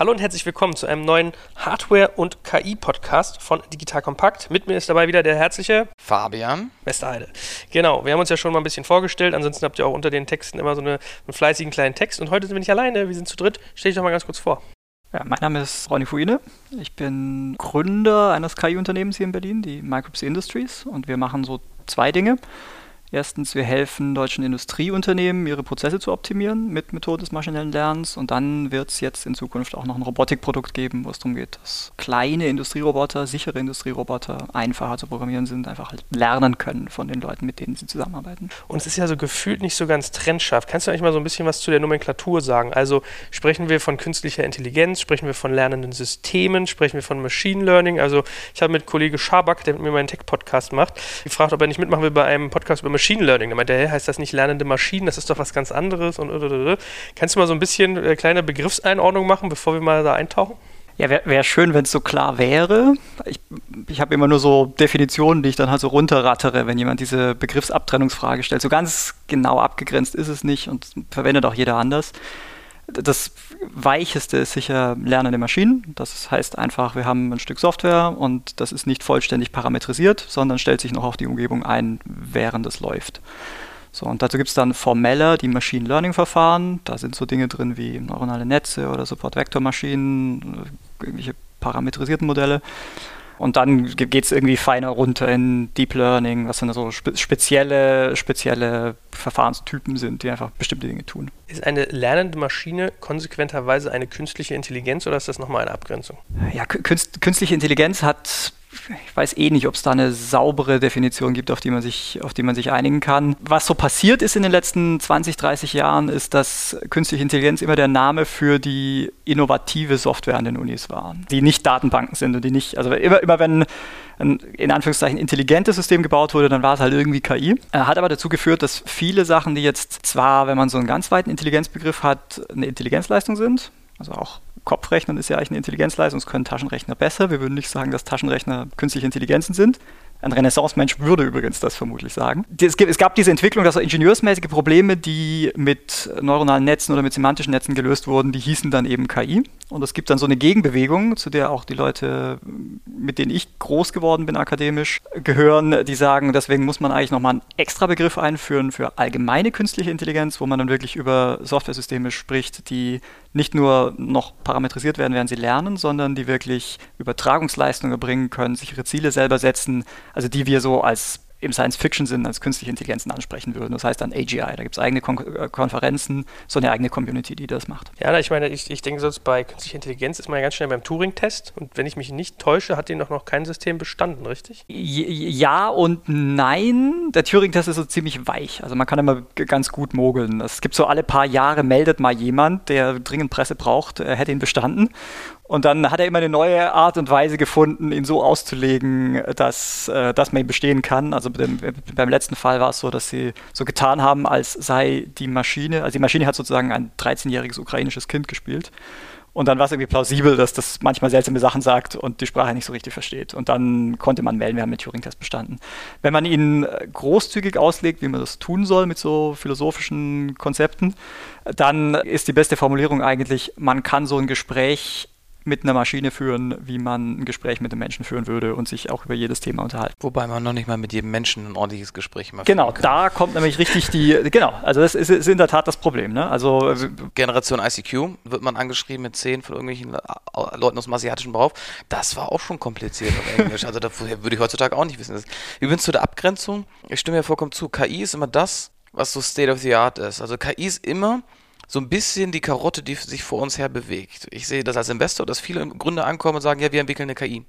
Hallo und herzlich willkommen zu einem neuen Hardware- und KI-Podcast von Digital Kompakt. Mit mir ist dabei wieder der herzliche Fabian Westerheide. Genau, wir haben uns ja schon mal ein bisschen vorgestellt. Ansonsten habt ihr auch unter den Texten immer so eine, einen fleißigen kleinen Text. Und heute sind wir nicht alleine, wir sind zu dritt. Stell dich doch mal ganz kurz vor. Ja, mein Name ist Ronny Fuine. Ich bin Gründer eines KI-Unternehmens hier in Berlin, die Microps Industries. Und wir machen so zwei Dinge. Erstens, wir helfen deutschen Industrieunternehmen, ihre Prozesse zu optimieren mit Methoden des maschinellen Lernens. Und dann wird es jetzt in Zukunft auch noch ein Robotikprodukt geben, wo es darum geht, dass kleine Industrieroboter, sichere Industrieroboter einfacher zu programmieren sind, einfach halt lernen können von den Leuten, mit denen sie zusammenarbeiten. Und es ist ja so gefühlt nicht so ganz trennscharf. Kannst du eigentlich mal so ein bisschen was zu der Nomenklatur sagen? Also sprechen wir von künstlicher Intelligenz, sprechen wir von lernenden Systemen, sprechen wir von Machine Learning? Also ich habe mit Kollege Schaback, der mit mir meinen Tech-Podcast macht, gefragt, ob er nicht mitmachen will bei einem Podcast über Machine Machine Learning. Da meinte er, heißt das nicht lernende Maschinen, das ist doch was ganz anderes und Kannst du mal so ein bisschen äh, kleine Begriffseinordnung machen, bevor wir mal da eintauchen? Ja, wäre wär schön, wenn es so klar wäre. Ich, ich habe immer nur so Definitionen, die ich dann halt so runterrattere, wenn jemand diese Begriffsabtrennungsfrage stellt. So ganz genau abgegrenzt ist es nicht und verwendet auch jeder anders. Das weicheste ist sicher lernende Maschinen. Das heißt einfach, wir haben ein Stück Software und das ist nicht vollständig parametrisiert, sondern stellt sich noch auf die Umgebung ein, während es läuft. So, und dazu gibt es dann formelle, die Machine Learning Verfahren. Da sind so Dinge drin wie neuronale Netze oder Support-Vektor-Maschinen, irgendwelche parametrisierten Modelle. Und dann geht es irgendwie feiner runter in Deep Learning, was dann so spe spezielle, spezielle Verfahrenstypen sind, die einfach bestimmte Dinge tun. Ist eine lernende Maschine konsequenterweise eine künstliche Intelligenz oder ist das nochmal eine Abgrenzung? Ja, künst, künstliche Intelligenz hat ich weiß eh nicht, ob es da eine saubere Definition gibt, auf die, man sich, auf die man sich einigen kann. Was so passiert ist in den letzten 20, 30 Jahren, ist, dass künstliche Intelligenz immer der Name für die innovative Software an den Unis war, die nicht Datenbanken sind und die nicht, also immer, immer wenn ein in Anführungszeichen intelligentes System gebaut wurde, dann war es halt irgendwie KI. Er hat aber dazu geführt, dass viele Sachen, die jetzt zwar, wenn man so einen ganz weiten Intelligenzbegriff hat, eine Intelligenzleistung sind, also auch Kopfrechnen ist ja eigentlich eine Intelligenzleistung, das können Taschenrechner besser. Wir würden nicht sagen, dass Taschenrechner künstliche Intelligenzen sind. Ein Renaissance-Mensch würde übrigens das vermutlich sagen. Es, gab diese Entwicklung, dass ingenieursmäßige Probleme, die mit neuronalen Netzen oder mit semantischen Netzen gelöst wurden, die hießen dann eben KI. Und es gibt dann so eine Gegenbewegung, zu der auch die Leute, mit denen ich groß geworden bin akademisch, gehören, die sagen, deswegen muss man eigentlich nochmal einen extra Begriff einführen für allgemeine künstliche Intelligenz, wo man dann wirklich über Softwaresysteme spricht, die nicht nur noch parametrisiert werden, während sie lernen, sondern die wirklich Übertragungsleistungen erbringen können, sich ihre Ziele selber setzen, also die wir so als im Science-Fiction-Sinn als künstliche Intelligenzen ansprechen würden. Das heißt dann AGI. Da gibt es eigene Kon äh, Konferenzen, so eine eigene Community, die das macht. Ja, ich meine, ich, ich denke, sonst bei künstlicher Intelligenz ist man ja ganz schnell beim Turing-Test. Und wenn ich mich nicht täusche, hat den doch noch kein System bestanden, richtig? Ja und nein. Der Turing-Test ist so ziemlich weich. Also man kann immer ganz gut mogeln. Es gibt so alle paar Jahre meldet mal jemand, der dringend Presse braucht, er hätte ihn bestanden. Und dann hat er immer eine neue Art und Weise gefunden, ihn so auszulegen, dass, äh, dass man ihn bestehen kann. Also dem, beim letzten Fall war es so, dass sie so getan haben, als sei die Maschine, also die Maschine hat sozusagen ein 13-jähriges ukrainisches Kind gespielt. Und dann war es irgendwie plausibel, dass das manchmal seltsame Sachen sagt und die Sprache nicht so richtig versteht. Und dann konnte man melden, wir haben den Turing-Test bestanden. Wenn man ihn äh, großzügig auslegt, wie man das tun soll mit so philosophischen Konzepten, dann ist die beste Formulierung eigentlich, man kann so ein Gespräch mit einer Maschine führen, wie man ein Gespräch mit einem Menschen führen würde und sich auch über jedes Thema unterhalten. Wobei man noch nicht mal mit jedem Menschen ein ordentliches Gespräch macht. Genau, da kommt nämlich richtig die, genau, also das ist, ist in der Tat das Problem. Ne? Also Generation ICQ wird man angeschrieben mit zehn von irgendwelchen Leuten aus dem asiatischen Beruf. Das war auch schon kompliziert auf Englisch. Also da würde ich heutzutage auch nicht wissen. Übrigens zu der Abgrenzung, ich stimme ja vollkommen zu, KI ist immer das, was so State of the Art ist. Also KI ist immer so ein bisschen die Karotte, die sich vor uns her bewegt. Ich sehe das als Investor, dass viele Gründer ankommen und sagen, ja, wir entwickeln eine KI.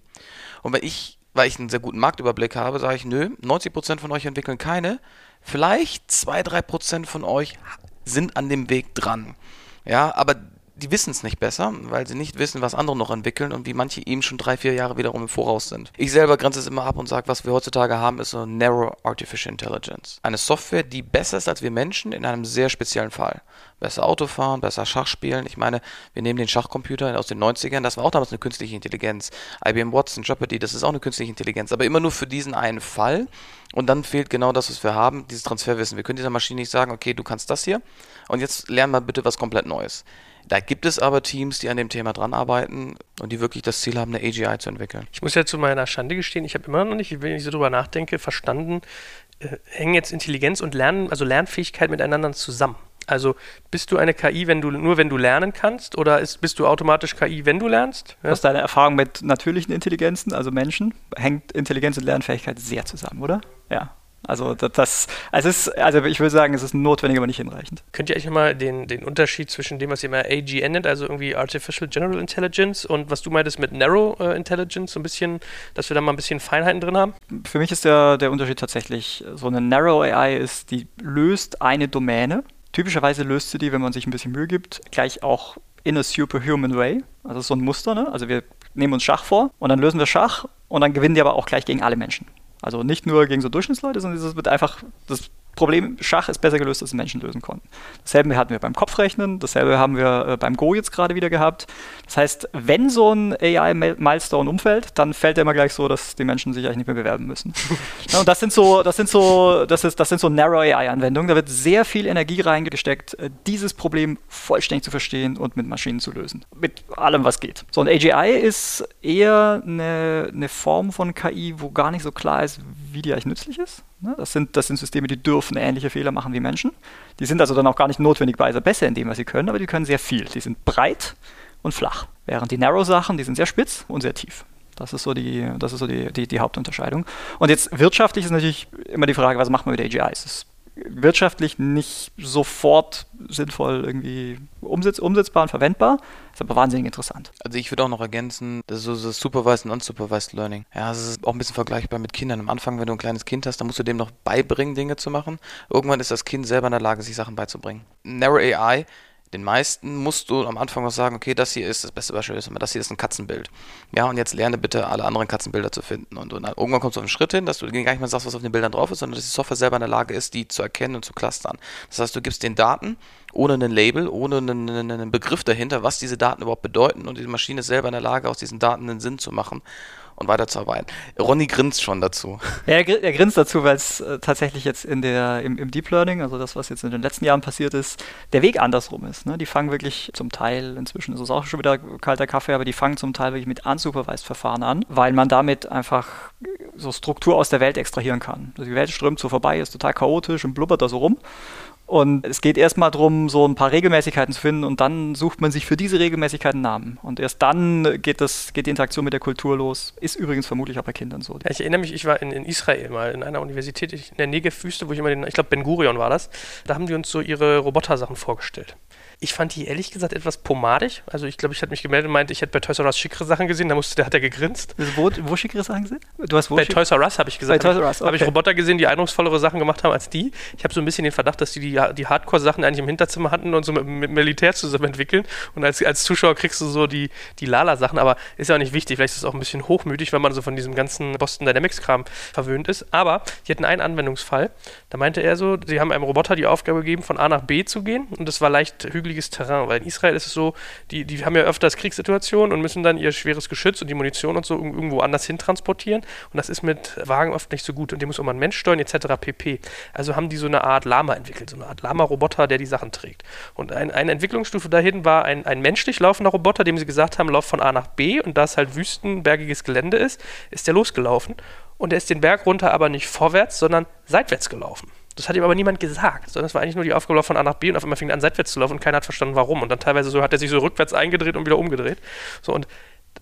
Und wenn ich, weil ich einen sehr guten Marktüberblick habe, sage ich, nö, 90% von euch entwickeln keine. Vielleicht 2-3% von euch sind an dem Weg dran. Ja, aber die wissen es nicht besser, weil sie nicht wissen, was andere noch entwickeln und wie manche eben schon drei, vier Jahre wiederum im Voraus sind. Ich selber grenze es immer ab und sage, was wir heutzutage haben, ist so Narrow Artificial Intelligence. Eine Software, die besser ist als wir Menschen in einem sehr speziellen Fall. Besser Autofahren, besser Schach spielen. Ich meine, wir nehmen den Schachcomputer aus den 90ern, das war auch damals eine künstliche Intelligenz. IBM Watson, Jeopardy, das ist auch eine künstliche Intelligenz, aber immer nur für diesen einen Fall. Und dann fehlt genau das, was wir haben, dieses Transferwissen. Wir können dieser Maschine nicht sagen, okay, du kannst das hier und jetzt lern mal bitte was komplett Neues Da gibt es aber Teams, die an dem Thema dran arbeiten und die wirklich das Ziel haben, eine AGI zu entwickeln. Ich muss ja zu meiner Schande gestehen, ich habe immer noch nicht, wenn ich so drüber nachdenke, verstanden, äh, hängen jetzt Intelligenz und Lernen, also Lernfähigkeit miteinander zusammen. Also bist du eine KI, wenn du nur wenn du lernen kannst, oder ist, bist du automatisch KI, wenn du lernst? Ja? Aus deiner Erfahrung mit natürlichen Intelligenzen, also Menschen, hängt Intelligenz und Lernfähigkeit sehr zusammen, oder? Ja. Also das, also, ist, also ich würde sagen, es ist notwendig, aber nicht hinreichend. Könnt ihr euch mal den, den Unterschied zwischen dem, was ihr immer AGN nennt, also irgendwie Artificial General Intelligence und was du meintest mit Narrow äh, Intelligence, so ein bisschen, dass wir da mal ein bisschen Feinheiten drin haben? Für mich ist der, der Unterschied tatsächlich, so eine Narrow AI ist, die löst eine Domäne. Typischerweise löst sie die, wenn man sich ein bisschen Mühe gibt, gleich auch in a superhuman way. Also so ein Muster, ne? Also wir nehmen uns Schach vor und dann lösen wir Schach und dann gewinnen die aber auch gleich gegen alle Menschen. Also nicht nur gegen so Durchschnittsleute, sondern es wird einfach das Problem, Schach ist besser gelöst, als Menschen lösen konnten. Dasselbe hatten wir beim Kopfrechnen, dasselbe haben wir äh, beim Go jetzt gerade wieder gehabt. Das heißt, wenn so ein AI-Milestone umfällt, dann fällt er immer gleich so, dass die Menschen sich eigentlich nicht mehr bewerben müssen. ja, und das sind so, das sind so, das ist, das sind so Narrow AI-Anwendungen. Da wird sehr viel Energie reingesteckt, äh, dieses Problem vollständig zu verstehen und mit Maschinen zu lösen. Mit allem, was geht. So ein AGI ist eher eine, eine Form von KI, wo gar nicht so klar ist, wie die eigentlich nützlich ist. Ne? Das, sind, das sind Systeme, die dürfen ähnliche Fehler machen wie Menschen. Die sind also dann auch gar nicht notwendigerweise besser in dem, was sie können, aber die können sehr viel. Die sind breit und flach. Während die Narrow-Sachen, die sind sehr spitz und sehr tief. Das ist so die, das ist so die, die, die Hauptunterscheidung. Und jetzt wirtschaftlich ist natürlich immer die Frage, was macht man mit AGIs? Das wirtschaftlich nicht sofort sinnvoll irgendwie umsetz, umsetzbar und verwendbar, ist aber wahnsinnig interessant. Also ich würde auch noch ergänzen, das ist so das Supervised und Unsupervised Learning. Ja, es ist auch ein bisschen vergleichbar mit Kindern. Am Anfang, wenn du ein kleines Kind hast, dann musst du dem noch beibringen, Dinge zu machen. Irgendwann ist das Kind selber in der Lage, sich Sachen beizubringen. Narrow AI den meisten musst du am Anfang noch sagen, okay, das hier ist das beste Beispiel, das hier ist ein Katzenbild. Ja, und jetzt lerne bitte alle anderen Katzenbilder zu finden. Und, und irgendwann kommst du auf einen Schritt hin, dass du gar nicht mehr sagst, was auf den Bildern drauf ist, sondern dass die Software selber in der Lage ist, die zu erkennen und zu clustern. Das heißt, du gibst den Daten ohne einen Label, ohne einen, einen Begriff dahinter, was diese Daten überhaupt bedeuten und die Maschine ist selber in der Lage, aus diesen Daten einen Sinn zu machen und weiterzuarbeiten. Ronny grinst schon dazu. Ja, er, er grinst dazu, weil es äh, tatsächlich jetzt in der, im, im, Deep Learning, also das, was jetzt in den letzten Jahren passiert ist, der Weg andersrum ist. Ne? Die fangen wirklich zum Teil, inzwischen ist es auch schon wieder kalter Kaffee, aber die fangen zum Teil wirklich mit unsupervised-Verfahren an, weil man damit einfach so Struktur aus der Welt extrahieren kann. Also die Welt strömt so vorbei, ist total chaotisch und blubbert da so rum. Und es geht erstmal darum, so ein paar Regelmäßigkeiten zu finden und dann sucht man sich für diese Regelmäßigkeiten Namen. Und erst dann geht, das, geht die Interaktion mit der Kultur los. Ist übrigens vermutlich auch bei Kindern so. Ich erinnere mich, ich war in, in, Israel mal in einer Universität in der Negev-Wüste, wo ich immer den, ich glaube Ben Gurion war das, da haben die uns so ihre Roboter-Sachen vorgestellt. Ich fand die ehrlich gesagt etwas pomadig. Also ich glaube, ich hatte mich gemeldet und meinte, ich hätte bei Toys R Us schickere Sachen gesehen, da musste, der hat er gegrinst. Wo, wo schickere Sachen gesehen? Du hast wo bei Toys R Us habe ich gesagt. Bei Toys R Us, okay. Habe ich Roboter gesehen, die eindrucksvollere Sachen gemacht haben als die. Ich habe so ein bisschen den Verdacht, dass die die, die Hardcore-Sachen eigentlich im Hinterzimmer hatten und so mit, mit Militär zusammen entwickeln. Und als, als Zuschauer kriegst du so die, die Lala-Sachen, aber ist ja auch nicht wichtig. Vielleicht ist es auch ein bisschen hochmütig, wenn man so von diesem ganzen Boston Dynamics-Kram verwöhnt ist. Aber die hatten einen Anwendungsfall. Da meinte er so, sie haben einem Roboter die Aufgabe gegeben, von A nach B zu gehen. Und das war leicht hügeliges Terrain, weil in Israel ist es so, die, die haben ja öfters Kriegssituationen und müssen dann ihr schweres Geschütz und die Munition und so irgendwo anders hin transportieren. Und das ist mit Wagen oft nicht so gut. Und die muss auch mal ein Mensch steuern, etc. pp. Also haben die so eine Art Lama entwickelt, so eine Art Lama-Roboter, der die Sachen trägt. Und ein, eine Entwicklungsstufe dahin war ein, ein menschlich laufender Roboter, dem sie gesagt haben, lauf von A nach B. Und da es halt wüstenbergiges Gelände ist, ist der losgelaufen. Und er ist den Berg runter aber nicht vorwärts, sondern seitwärts gelaufen. Das hat ihm aber niemand gesagt, sondern es war eigentlich nur die Aufgabe von A nach B und auf einmal fing er an, seitwärts zu laufen und keiner hat verstanden, warum. Und dann teilweise so hat er sich so rückwärts eingedreht und wieder umgedreht. So und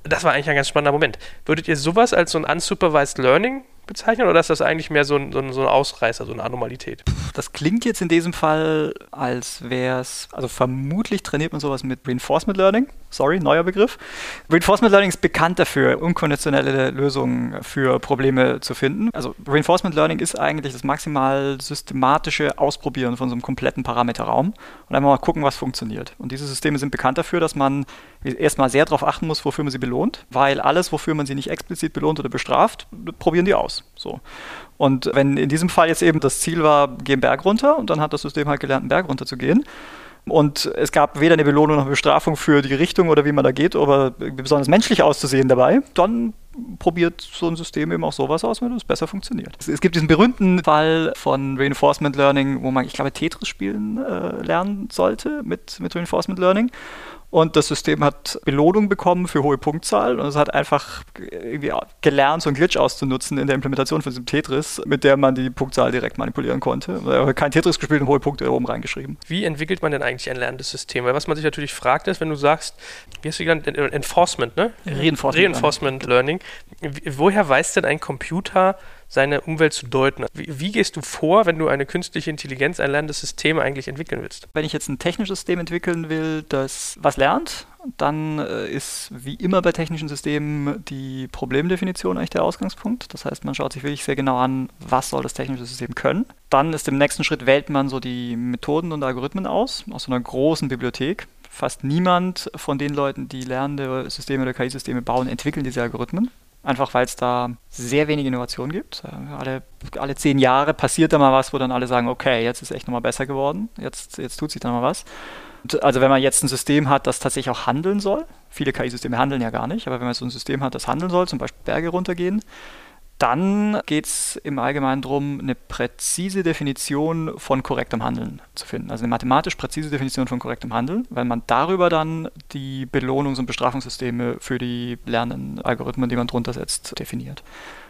das war eigentlich ein ganz spannender Moment. Würdet ihr sowas als so ein unsupervised Learning bezeichnen oder ist das eigentlich mehr so ein, so ein, so ein Ausreißer, so eine Anomalität? Das klingt jetzt in diesem Fall, als wäre es, also vermutlich trainiert man sowas mit Reinforcement Learning. Sorry, neuer Begriff. Reinforcement Learning ist bekannt dafür, unkonventionelle Lösungen für Probleme zu finden. Also Reinforcement Learning ist eigentlich das maximal systematische Ausprobieren von so einem kompletten Parameterraum und einfach mal gucken, was funktioniert. Und diese Systeme sind bekannt dafür, dass man erstmal sehr darauf achten muss, wofür man sie belohnt, weil alles, wofür man sie nicht explizit belohnt oder bestraft, probieren die aus. So. Und wenn in diesem Fall jetzt eben das Ziel war, geh einen Berg runter und dann hat das System halt gelernt, einen Berg runter zu gehen. Und es gab weder eine Belohnung noch eine Bestrafung für die Richtung oder wie man da geht, aber besonders menschlich auszusehen dabei, dann probiert so ein System eben auch sowas aus, wenn es besser funktioniert. Es gibt diesen berühmten Fall von Reinforcement Learning, wo man, ich glaube, Tetris spielen äh, lernen sollte mit, mit Reinforcement Learning. Und das System hat Belohnung bekommen für hohe Punktzahlen und es hat einfach irgendwie gelernt, so einen Glitch auszunutzen in der Implementation von diesem Tetris, mit der man die Punktzahl direkt manipulieren konnte. Kein Tetris gespielt und hohe Punkte oben reingeschrieben. Wie entwickelt man denn eigentlich ein lernendes System? Weil was man sich natürlich fragt ist, wenn du sagst, wie hast du genannt, Enforcement, ne? Reinforcement, Reinforcement Learning. Learning. Woher weiß denn ein Computer, seine Umwelt zu deuten. Wie, wie, gehst du vor, wenn du eine künstliche Intelligenz, ein lernendes System eigentlich entwickeln willst? Wenn ich jetzt ein technisches System entwickeln will, das was lernt, dann äh, ist wie immer bei technischen Systemen die Problemdefinition eigentlich der Ausgangspunkt. Das heißt, man schaut sich wirklich sehr genau an, was soll das technische System können. Dann ist im nächsten Schritt wählt man so die Methoden und Algorithmen aus, aus so einer großen Bibliothek fast niemand von den Leuten, die lernende Systeme oder KI-Systeme bauen, entwickeln diese Algorithmen. Einfach weil es da sehr wenig Innovation gibt. Äh, alle, alle zehn Jahre passiert da mal was, wo dann alle sagen, okay, jetzt ist echt nochmal besser geworden, jetzt, jetzt tut sich da mal was. Und also wenn man jetzt ein System hat, das tatsächlich auch handeln soll, viele KI-Systeme handeln ja gar nicht, aber wenn man so ein System hat, das handeln soll, zum Beispiel Berge runtergehen, dann geht es im Allgemeinen darum, eine präzise Definition von korrektem Handeln zu finden. Also eine mathematisch präzise Definition von korrektem Handeln, weil man darüber dann die Belohnungs- und Bestrafungssysteme für die lernenden Algorithmen, die man drunter setzt, definiert.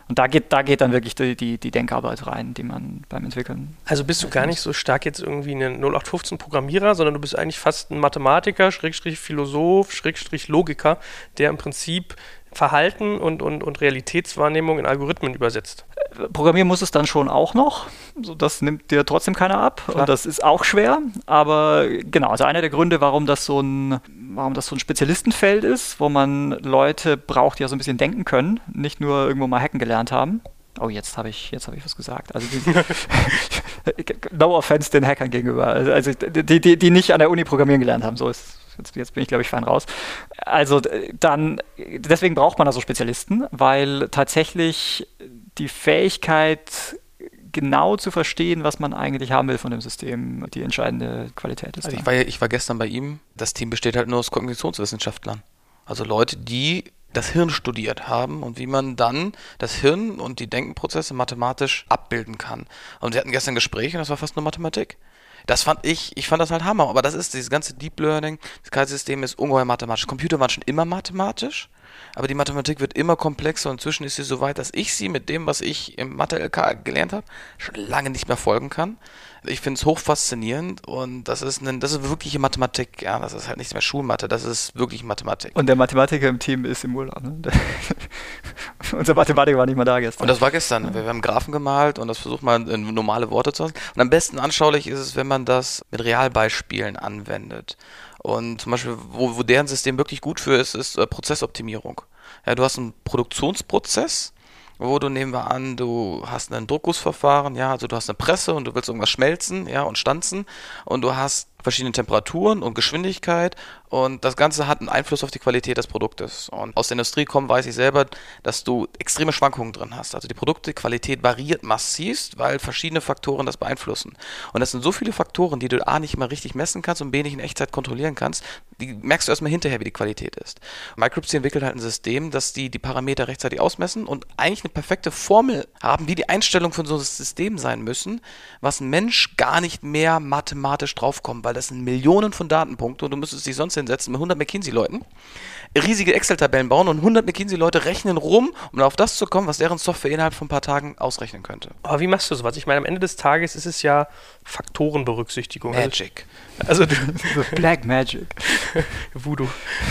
Und da geht, da geht dann wirklich die, die, die Denkarbeit rein, die man beim Entwickeln. Also bist du gar nicht so stark jetzt irgendwie ein 0815 Programmierer, sondern du bist eigentlich fast ein Mathematiker, Schrägstrich Philosoph, Schrägstrich Logiker, der im Prinzip Verhalten und, und, und Realitätswahrnehmung in Algorithmen übersetzt. Programmieren muss es dann schon auch noch. So, das nimmt dir trotzdem keiner ab. Klar. Und das ist auch schwer. Aber genau, also einer der Gründe, warum das so ein, warum das so ein Spezialistenfeld ist, wo man Leute braucht, die ja so ein bisschen denken können, nicht nur irgendwo mal hacken gelernt haben. Oh, jetzt habe ich, hab ich was gesagt. Also die, no offense den Hackern gegenüber. Also die, die, die nicht an der Uni programmieren gelernt haben. So ist Jetzt, jetzt bin ich, glaube ich, fein raus. Also dann, deswegen braucht man also Spezialisten, weil tatsächlich die Fähigkeit, genau zu verstehen, was man eigentlich haben will von dem System, die entscheidende Qualität ist. Also ich, war ich war gestern bei ihm, das Team besteht halt nur aus Kognitionswissenschaftlern. Also Leute, die das Hirn studiert haben und wie man dann das Hirn und die Denkenprozesse mathematisch abbilden kann. Und sie hatten gestern Gespräche und das war fast nur Mathematik. Das fand ich, ich fand das halt Hammer. Aber das ist, dieses ganze Deep Learning, das KI-System ist ungeheuer mathematisch. Computer waren schon immer mathematisch, aber die Mathematik wird immer komplexer und inzwischen ist sie so weit, dass ich sie mit dem, was ich im Mathe-LK gelernt habe, schon lange nicht mehr folgen kann. Ich finde es hoch faszinierend und das ist, eine, das ist wirkliche Mathematik. Ja, das ist halt nicht mehr Schulmathe, das ist wirklich Mathematik. Und der Mathematiker im Team ist im Urlaub. Ne? Unser Mathematiker war nicht mal da gestern. Und das war gestern. Ja. Wir haben Graphen gemalt und das versucht man in normale Worte zu lassen. Und am besten anschaulich ist es, wenn man das mit Realbeispielen anwendet. Und zum Beispiel, wo, wo deren System wirklich gut für ist, ist äh, Prozessoptimierung. Ja, du hast einen Produktionsprozess wo du nehmen wir an, du hast ein Druckgussverfahren, ja, also du hast eine Presse und du willst irgendwas schmelzen, ja, und stanzen und du hast verschiedene Temperaturen und Geschwindigkeit und das Ganze hat einen Einfluss auf die Qualität des Produktes. Und aus der Industrie kommen weiß ich selber, dass du extreme Schwankungen drin hast. Also die Produktequalität variiert massivst, weil verschiedene Faktoren das beeinflussen. Und das sind so viele Faktoren, die du A nicht mal richtig messen kannst und B nicht in Echtzeit kontrollieren kannst, die merkst du erstmal hinterher, wie die Qualität ist. Micropsy entwickelt halt ein System, dass die die Parameter rechtzeitig ausmessen und eigentlich eine perfekte Formel haben, wie die Einstellung von so einem System sein müssen, was ein Mensch gar nicht mehr mathematisch draufkommt, weil das sind Millionen von Datenpunkten und du müsstest dich sonst hinsetzen mit 100 McKinsey-Leuten, riesige Excel-Tabellen bauen und 100 McKinsey-Leute rechnen rum, um auf das zu kommen, was deren Software innerhalb von ein paar Tagen ausrechnen könnte. Aber wie machst du sowas? Ich meine, am Ende des Tages ist es ja Faktorenberücksichtigung. Magic. Also, also Black Magic. Voodoo.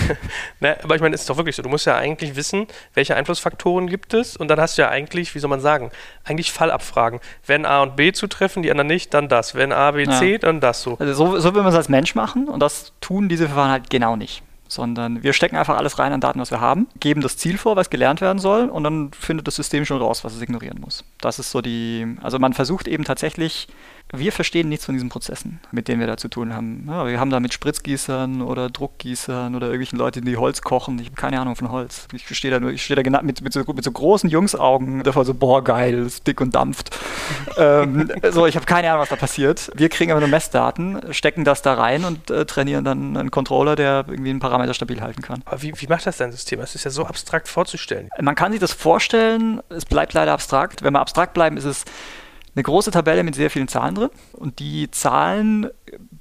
ne, aber ich meine, es ist doch wirklich so. Du musst ja eigentlich wissen, welche Einflussfaktoren gibt es und dann hast du ja eigentlich, wie soll man sagen, eigentlich Fallabfragen. Wenn A und B zutreffen, die anderen nicht, dann das. Wenn A, B, C, ja. dann das so. Also so, so will man es als Mensch machen und das tun diese Verfahren halt genau nicht sondern wir stecken einfach alles rein an Daten, was wir haben, geben das Ziel vor, was gelernt werden soll und dann findet das System schon raus, was es ignorieren muss. Das ist so die, also man versucht eben tatsächlich wir verstehen nichts von diesen Prozessen, mit denen wir da zu tun haben. Ja, wir haben da mit Spritzgießern oder Druckgießern oder irgendwelchen Leuten, die Holz kochen. Ich habe keine Ahnung von Holz. Ich stehe da nur, ich stehe da mit, mit, so, mit so großen Jungsaugen davor so, boah, geil, ist dick und dampft. ähm, so, ich habe keine Ahnung, was da passiert. Wir kriegen aber nur Messdaten, stecken das da rein und äh, trainieren dann einen Controller, der irgendwie einen Parameter stabil halten kann. Aber wie, wie macht das dein System? Es ist ja so abstrakt vorzustellen. Man kann sich das vorstellen, es bleibt leider abstrakt. Wenn wir abstrakt bleiben, ist es eine große Tabelle mit sehr vielen Zahlen drin und die Zahlen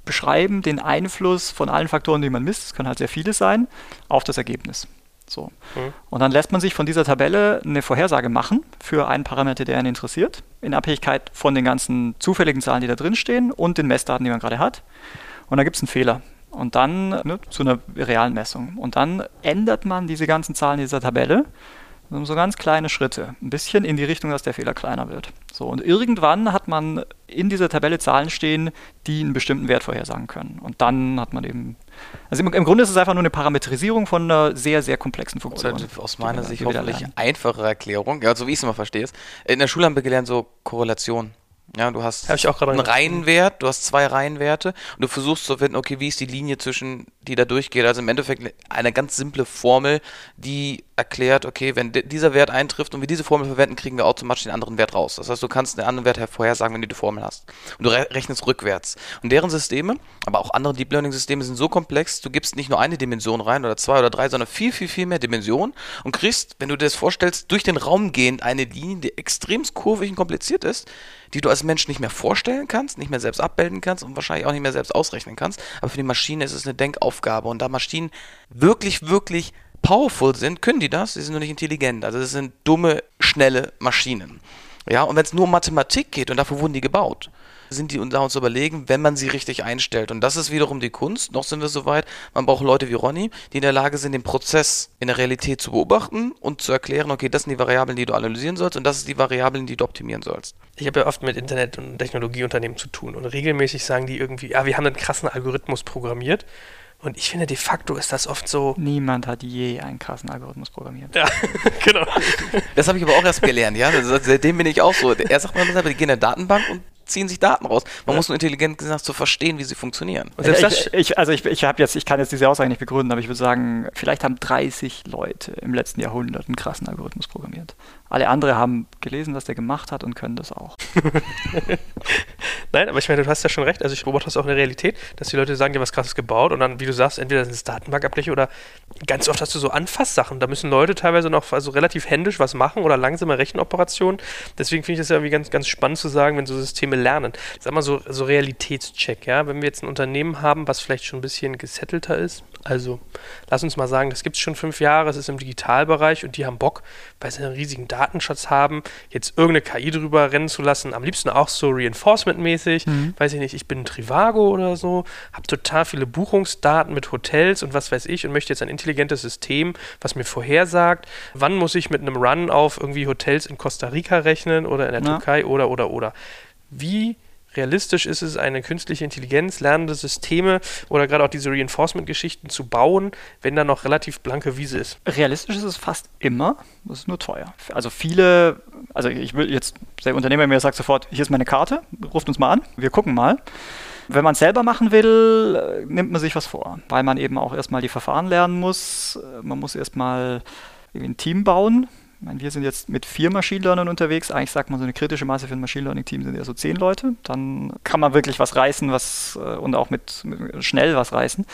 beschreiben den Einfluss von allen Faktoren, die man misst, es können halt sehr viele sein, auf das Ergebnis. So. Mhm. Und dann lässt man sich von dieser Tabelle eine Vorhersage machen für einen Parameter, der einen interessiert, in Abhängigkeit von den ganzen zufälligen Zahlen, die da drin stehen und den Messdaten, die man gerade hat. Und da gibt es einen Fehler. Und dann ne, zu einer realen Messung. Und dann ändert man diese ganzen Zahlen dieser Tabelle so ganz kleine Schritte, ein bisschen in die Richtung, dass der Fehler kleiner wird. So, und irgendwann hat man in dieser Tabelle Zahlen stehen, die einen bestimmten Wert vorhersagen können. Und dann hat man eben, also im, im Grunde ist es einfach nur eine Parametrisierung von einer sehr, sehr komplexen Funktion. Das ist aus meiner Sicht hoffentlich einfache Erklärung, ja, so wie ich es immer verstehe. In der Schule haben wir gelernt, so Korrelation. Ja, du hast einen Reihenwert, du hast zwei Reihenwerte und du versuchst zu finden, okay, wie ist die Linie zwischen, die da durchgeht. Also im Endeffekt eine ganz simple Formel, die erklärt, okay, wenn dieser Wert eintrifft und wir diese Formel verwenden, kriegen wir automatisch den anderen Wert raus. Das heißt, du kannst den anderen Wert vorhersagen, wenn du die Formel hast. Und du rechnest rückwärts. Und deren Systeme, aber auch andere Deep Learning Systeme sind so komplex, du gibst nicht nur eine Dimension rein oder zwei oder drei, sondern viel, viel, viel mehr Dimensionen und kriegst, wenn du dir das vorstellst, durch den Raum gehend eine Linie, die extrem kurvig und kompliziert ist, die du als Mensch nicht mehr vorstellen kannst, nicht mehr selbst abbilden kannst und wahrscheinlich auch nicht mehr selbst ausrechnen kannst. Aber für die Maschine ist es eine Denkaufgabe. Und da Maschinen wirklich, wirklich powerful sind, können die das. Sie sind nur nicht intelligent. Also das sind dumme, schnelle Maschinen. Ja, und wenn es nur um Mathematik geht, und dafür wurden die gebaut, sind die da uns überlegen, wenn man sie richtig einstellt. Und das ist wiederum die Kunst. Noch sind wir soweit. Man braucht Leute wie Ronny, die in der Lage sind, den Prozess in der Realität zu beobachten und zu erklären, okay, das sind die Variablen, die du analysieren sollst und das sind die Variablen, die du optimieren sollst. Ich habe ja oft mit Internet- und Technologieunternehmen zu tun und regelmäßig sagen die irgendwie, ja, wir haben einen krassen Algorithmus programmiert. Und ich finde, de facto ist das oft so. Niemand hat je einen krassen Algorithmus programmiert. Ja, genau. Das habe ich aber auch erst gelernt, ja. Seitdem bin ich auch so. Er sagt mal, die gehen in der Datenbank und ziehen sich Daten raus. Man ja. muss nur intelligent gesagt zu verstehen, wie sie funktionieren. Ich, ich, also ich, ich habe jetzt, ich kann jetzt diese Aussage nicht begründen, aber ich würde sagen, vielleicht haben 30 Leute im letzten Jahrhundert einen krassen Algorithmus programmiert. Alle anderen haben gelesen, was der gemacht hat und können das auch. Nein, aber ich meine, du hast ja schon recht. Also ich beobachte das auch in der Realität, dass die Leute sagen, haben was krasses gebaut und dann, wie du sagst, entweder sind es Datenbankabgleiche oder ganz oft hast du so Anfasssachen. Da müssen Leute teilweise noch also relativ händisch was machen oder langsame Rechenoperationen. Deswegen finde ich das ja irgendwie ganz, ganz spannend zu sagen, wenn so Systeme lernen. Sag mal so, so Realitätscheck, ja. Wenn wir jetzt ein Unternehmen haben, was vielleicht schon ein bisschen gesettelter ist, also lass uns mal sagen, das gibt es schon fünf Jahre, es ist im Digitalbereich und die haben Bock, weil sie einen riesigen Datenschatz haben, jetzt irgendeine KI drüber rennen zu lassen, am liebsten auch so Reinforcement-mäßig, mhm. weiß ich nicht, ich bin Trivago oder so, habe total viele Buchungsdaten mit Hotels und was weiß ich und möchte jetzt ein intelligentes System, was mir vorhersagt, wann muss ich mit einem Run auf irgendwie Hotels in Costa Rica rechnen oder in der ja. Türkei oder oder oder. Wie realistisch ist es, eine künstliche Intelligenz, lernende Systeme oder gerade auch diese Reinforcement-Geschichten zu bauen, wenn da noch relativ blanke Wiese ist? Realistisch ist es fast immer, das ist nur teuer. Also viele, also ich will jetzt, der Unternehmer mir sagt sofort, hier ist meine Karte, ruft uns mal an, wir gucken mal. Wenn man es selber machen will, nimmt man sich was vor, weil man eben auch erstmal die Verfahren lernen muss. Man muss erstmal ein Team bauen, ich meine, wir sind jetzt mit vier Machine Learnern unterwegs. Eigentlich sagt man, so eine kritische Masse für ein Machine Learning Team sind eher so zehn Leute. Dann kann man wirklich was reißen was, äh, und auch mit, mit schnell was reißen.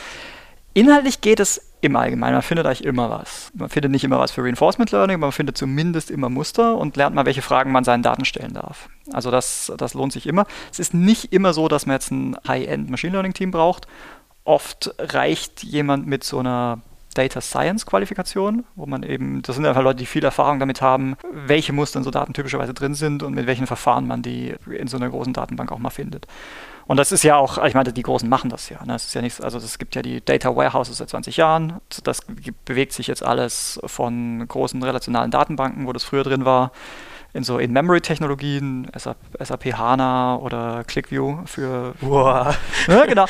Inhaltlich geht es im Allgemeinen. Man findet eigentlich immer was. Man findet nicht immer was für Reinforcement Learning, aber man findet zumindest immer Muster und lernt mal, welche Fragen man seinen Daten stellen darf. Also das, das lohnt sich immer. Es ist nicht immer so, dass man jetzt ein High-End Machine Learning Team braucht. Oft reicht jemand mit so einer Data Science Qualifikation, wo man eben, das sind einfach Leute, die viel Erfahrung damit haben, welche Muster in so Daten typischerweise drin sind und mit welchen Verfahren man die in so einer großen Datenbank auch mal findet. Und das ist ja auch, ich meine, die Großen machen das ja. Ne? Das ist ja nichts, also es gibt ja die Data Warehouses seit 20 Jahren. Das bewegt sich jetzt alles von großen relationalen Datenbanken, wo das früher drin war, in so In-Memory-Technologien, SAP, SAP, HANA oder ClickView für. Wow. Ja, genau.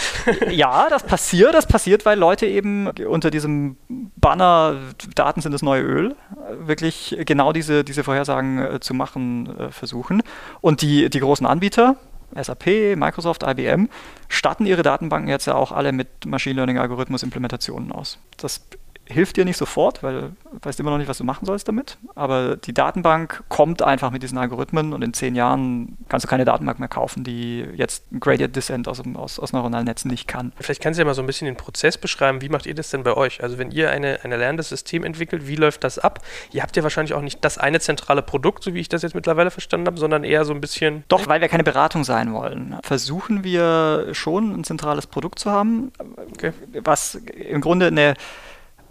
ja, das passiert. Das passiert, weil Leute eben unter diesem Banner Daten sind das neue Öl wirklich genau diese, diese Vorhersagen äh, zu machen äh, versuchen. Und die, die großen Anbieter, SAP, Microsoft, IBM, statten ihre Datenbanken jetzt ja auch alle mit Machine Learning Algorithmus Implementationen aus. Das hilft dir nicht sofort, weil du weißt immer noch nicht, was du machen sollst damit. Aber die Datenbank kommt einfach mit diesen Algorithmen und in zehn Jahren kannst du keine Datenbank mehr kaufen, die jetzt ein Gradient Descent aus, aus, aus neuronalen Netzen nicht kann. Vielleicht kannst du ja mal so ein bisschen den Prozess beschreiben. Wie macht ihr das denn bei euch? Also wenn ihr eine, ein erlernendes System entwickelt, wie läuft das ab? Ihr habt ja wahrscheinlich auch nicht das eine zentrale Produkt, so wie ich das jetzt mittlerweile verstanden habe, sondern eher so ein bisschen... Doch, weil wir keine Beratung sein wollen, versuchen wir schon ein zentrales Produkt zu haben, okay. was im Grunde eine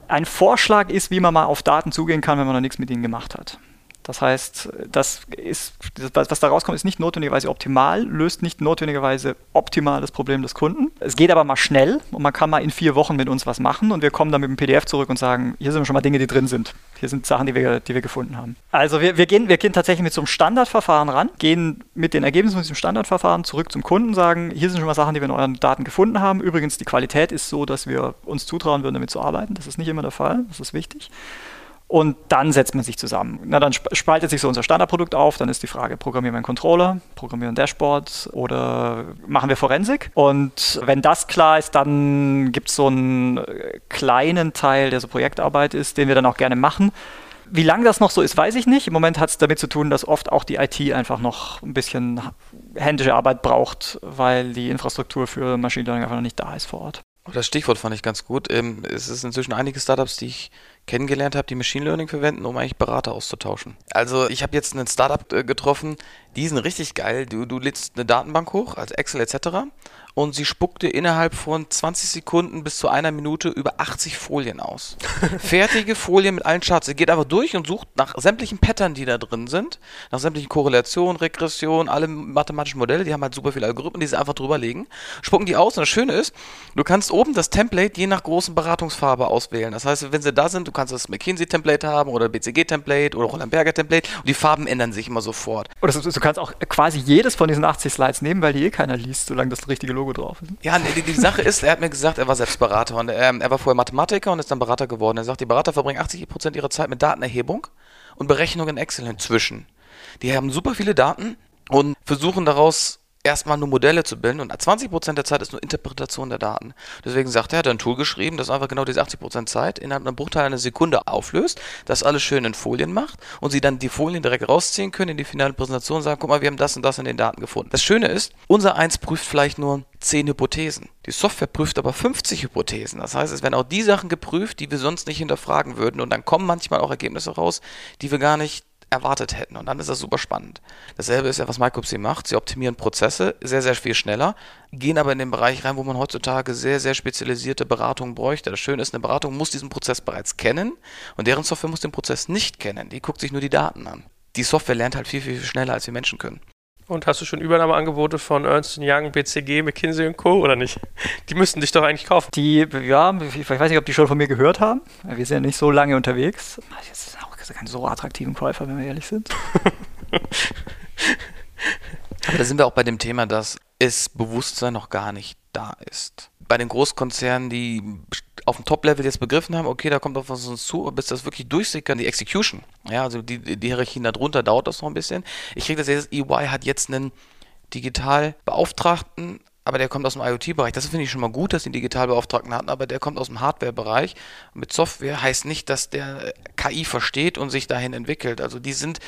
ein Vorschlag ist, wie man mal auf Daten zugehen kann, wenn man noch nichts mit ihnen gemacht hat. Das heißt, das ist, was da rauskommt, ist nicht notwendigerweise optimal, löst nicht notwendigerweise optimal das Problem des Kunden. Es geht aber mal schnell und man kann mal in vier Wochen mit uns was machen und wir kommen dann mit dem PDF zurück und sagen, hier sind schon mal Dinge, die drin sind. Hier sind Sachen, die wir, die wir gefunden haben. Also wir, wir, gehen, wir gehen tatsächlich mit so einem Standardverfahren ran, gehen mit den Ergebnissen von diesem Standardverfahren zurück zum Kunden, sagen, hier sind schon mal Sachen, die wir in euren Daten gefunden haben. Übrigens, die Qualität ist so, dass wir uns zutrauen würden, damit zu arbeiten. Das ist nicht immer der Fall, das ist wichtig und dann setzt man sich zusammen. Na, dann spaltet sich so unser Standardprodukt auf, dann ist die Frage, programmieren wir einen Controller, programmieren ein Dashboard oder machen wir Forensik? Und wenn das klar ist, dann gibt es so einen äh, kleinen Teil, der so Projektarbeit ist, den wir dann auch gerne machen. Wie lange das noch so ist, weiß ich nicht. Im Moment hat es damit zu tun, dass oft auch die IT einfach noch ein bisschen händische Arbeit braucht, weil die Infrastruktur für Machine Learning einfach noch nicht da ist vor Ort. Das Stichwort fand ich ganz gut. Ähm, es ist inzwischen einige Startups, die ich kennengelernt habe, die Machine Learning verwenden, um eigentlich Berater auszutauschen. Also ich habe jetzt einen Startup äh, getroffen, die sind richtig geil. Du, du lädst eine Datenbank hoch, als Excel etc und sie spuckte innerhalb von 20 Sekunden bis zu einer Minute über 80 Folien aus. Fertige Folien mit allen Charts. Sie geht einfach durch und sucht nach sämtlichen Pattern, die da drin sind, nach sämtlichen Korrelationen, Regressionen, alle mathematischen Modelle, die haben halt super viele Algorithmen, die sie einfach drüber legen, spucken die aus und das Schöne ist, du kannst oben das Template je nach großen Beratungsfarbe auswählen. Das heißt, wenn sie da sind, du kannst das McKinsey-Template haben oder BCG-Template oder Roland Berger-Template und die Farben ändern sich immer sofort. Oder du kannst auch quasi jedes von diesen 80 Slides nehmen, weil die eh keiner liest, solange das richtige Logo Logo drauf ist. Ja, die, die Sache ist, er hat mir gesagt, er war selbst Berater und ähm, er war vorher Mathematiker und ist dann Berater geworden. Er sagt, die Berater verbringen 80% ihrer Zeit mit Datenerhebung und Berechnung in Excel inzwischen. Die haben super viele Daten und versuchen daraus erstmal nur Modelle zu bilden und 20% der Zeit ist nur Interpretation der Daten. Deswegen sagt er, er hat ein Tool geschrieben, das einfach genau diese 80% Zeit innerhalb einer Bruchteil einer Sekunde auflöst, das alles schön in Folien macht und sie dann die Folien direkt rausziehen können in die finale Präsentation und sagen, guck mal, wir haben das und das in den Daten gefunden. Das Schöne ist, unser Eins prüft vielleicht nur 10 Hypothesen. Die Software prüft aber 50 Hypothesen. Das heißt, es werden auch die Sachen geprüft, die wir sonst nicht hinterfragen würden und dann kommen manchmal auch Ergebnisse raus, die wir gar nicht erwartet hätten. Und dann ist das super spannend. Dasselbe ist ja, was Micropsy macht. Sie optimieren Prozesse sehr, sehr viel schneller, gehen aber in den Bereich rein, wo man heutzutage sehr, sehr spezialisierte Beratung bräuchte. Das Schöne ist, eine Beratung muss diesen Prozess bereits kennen und deren Software muss den Prozess nicht kennen. Die guckt sich nur die Daten an. Die Software lernt halt viel, viel, viel schneller, als wir Menschen können. Und hast du schon Übernahmeangebote von Ernst Young, BCG, McKinsey und Co. oder nicht? Die müssten dich doch eigentlich kaufen. Die, ja, ich weiß nicht, ob die schon von mir gehört haben. Wir sind ja nicht so lange unterwegs. Das ist auch keinen so attraktiven Käufer, wenn wir ehrlich sind. Aber da sind wir auch bei dem Thema, dass es Bewusstsein noch gar nicht da ist. Bei den Großkonzernen, die auf dem Top-Level jetzt begriffen haben, okay, da kommt auf was uns zu, bis das wirklich durchsickern, die Execution. Ja, also die, die Hierarchien darunter dauert das noch ein bisschen. Ich kriege das jetzt, EY hat jetzt einen Digitalbeauftragten, aber der kommt aus dem IoT-Bereich. Das finde ich schon mal gut, dass die Digitalbeauftragten hatten, aber der kommt aus dem Hardware-Bereich. Mit Software heißt nicht, dass der KI versteht und sich dahin entwickelt. Also die sind,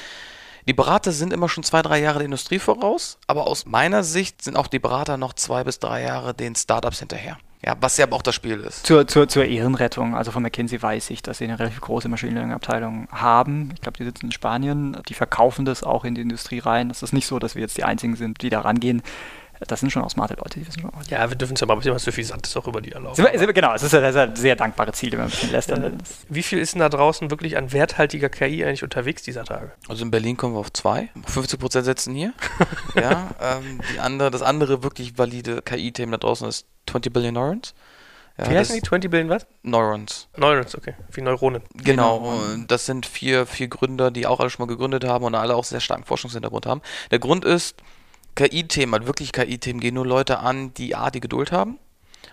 die Berater sind immer schon zwei, drei Jahre der Industrie voraus, aber aus meiner Sicht sind auch die Berater noch zwei bis drei Jahre den Startups hinterher. Ja, was ja aber auch das Spiel ist. Zur, zur, zur Ehrenrettung, also von McKinsey weiß ich, dass sie eine relativ große Machine Learning Abteilung haben. Ich glaube, die sitzen in Spanien. Die verkaufen das auch in die Industrie rein. Es ist nicht so, dass wir jetzt die einzigen sind, die da rangehen das sind schon auch smarte Leute, die wissen schon auch. Ja, wir dürfen es ja mal ein bisschen was suffisantes auch über die erlauben. Genau, es ist ja ein sehr dankbare Ziel, wenn man ein bisschen lässt. Äh, wie viel ist denn da draußen wirklich an werthaltiger KI eigentlich unterwegs dieser Tage? Also in Berlin kommen wir auf zwei. 50 Prozent setzen hier. ja, ähm, die andere, das andere wirklich valide KI-Thema da draußen ist 20 Billion Neurons. Ja, Wie heißen die? 20 Billion was? Neurons. Neurons, okay. Wie Neuronen. Genau. genau. Das sind vier, vier Gründer, die auch alle schon mal gegründet haben und alle auch sehr starken Forschungshintergrund haben. Der Grund ist, KI-Themen, wirklich KI-Themen, gehen nur Leute an, die A, die Geduld haben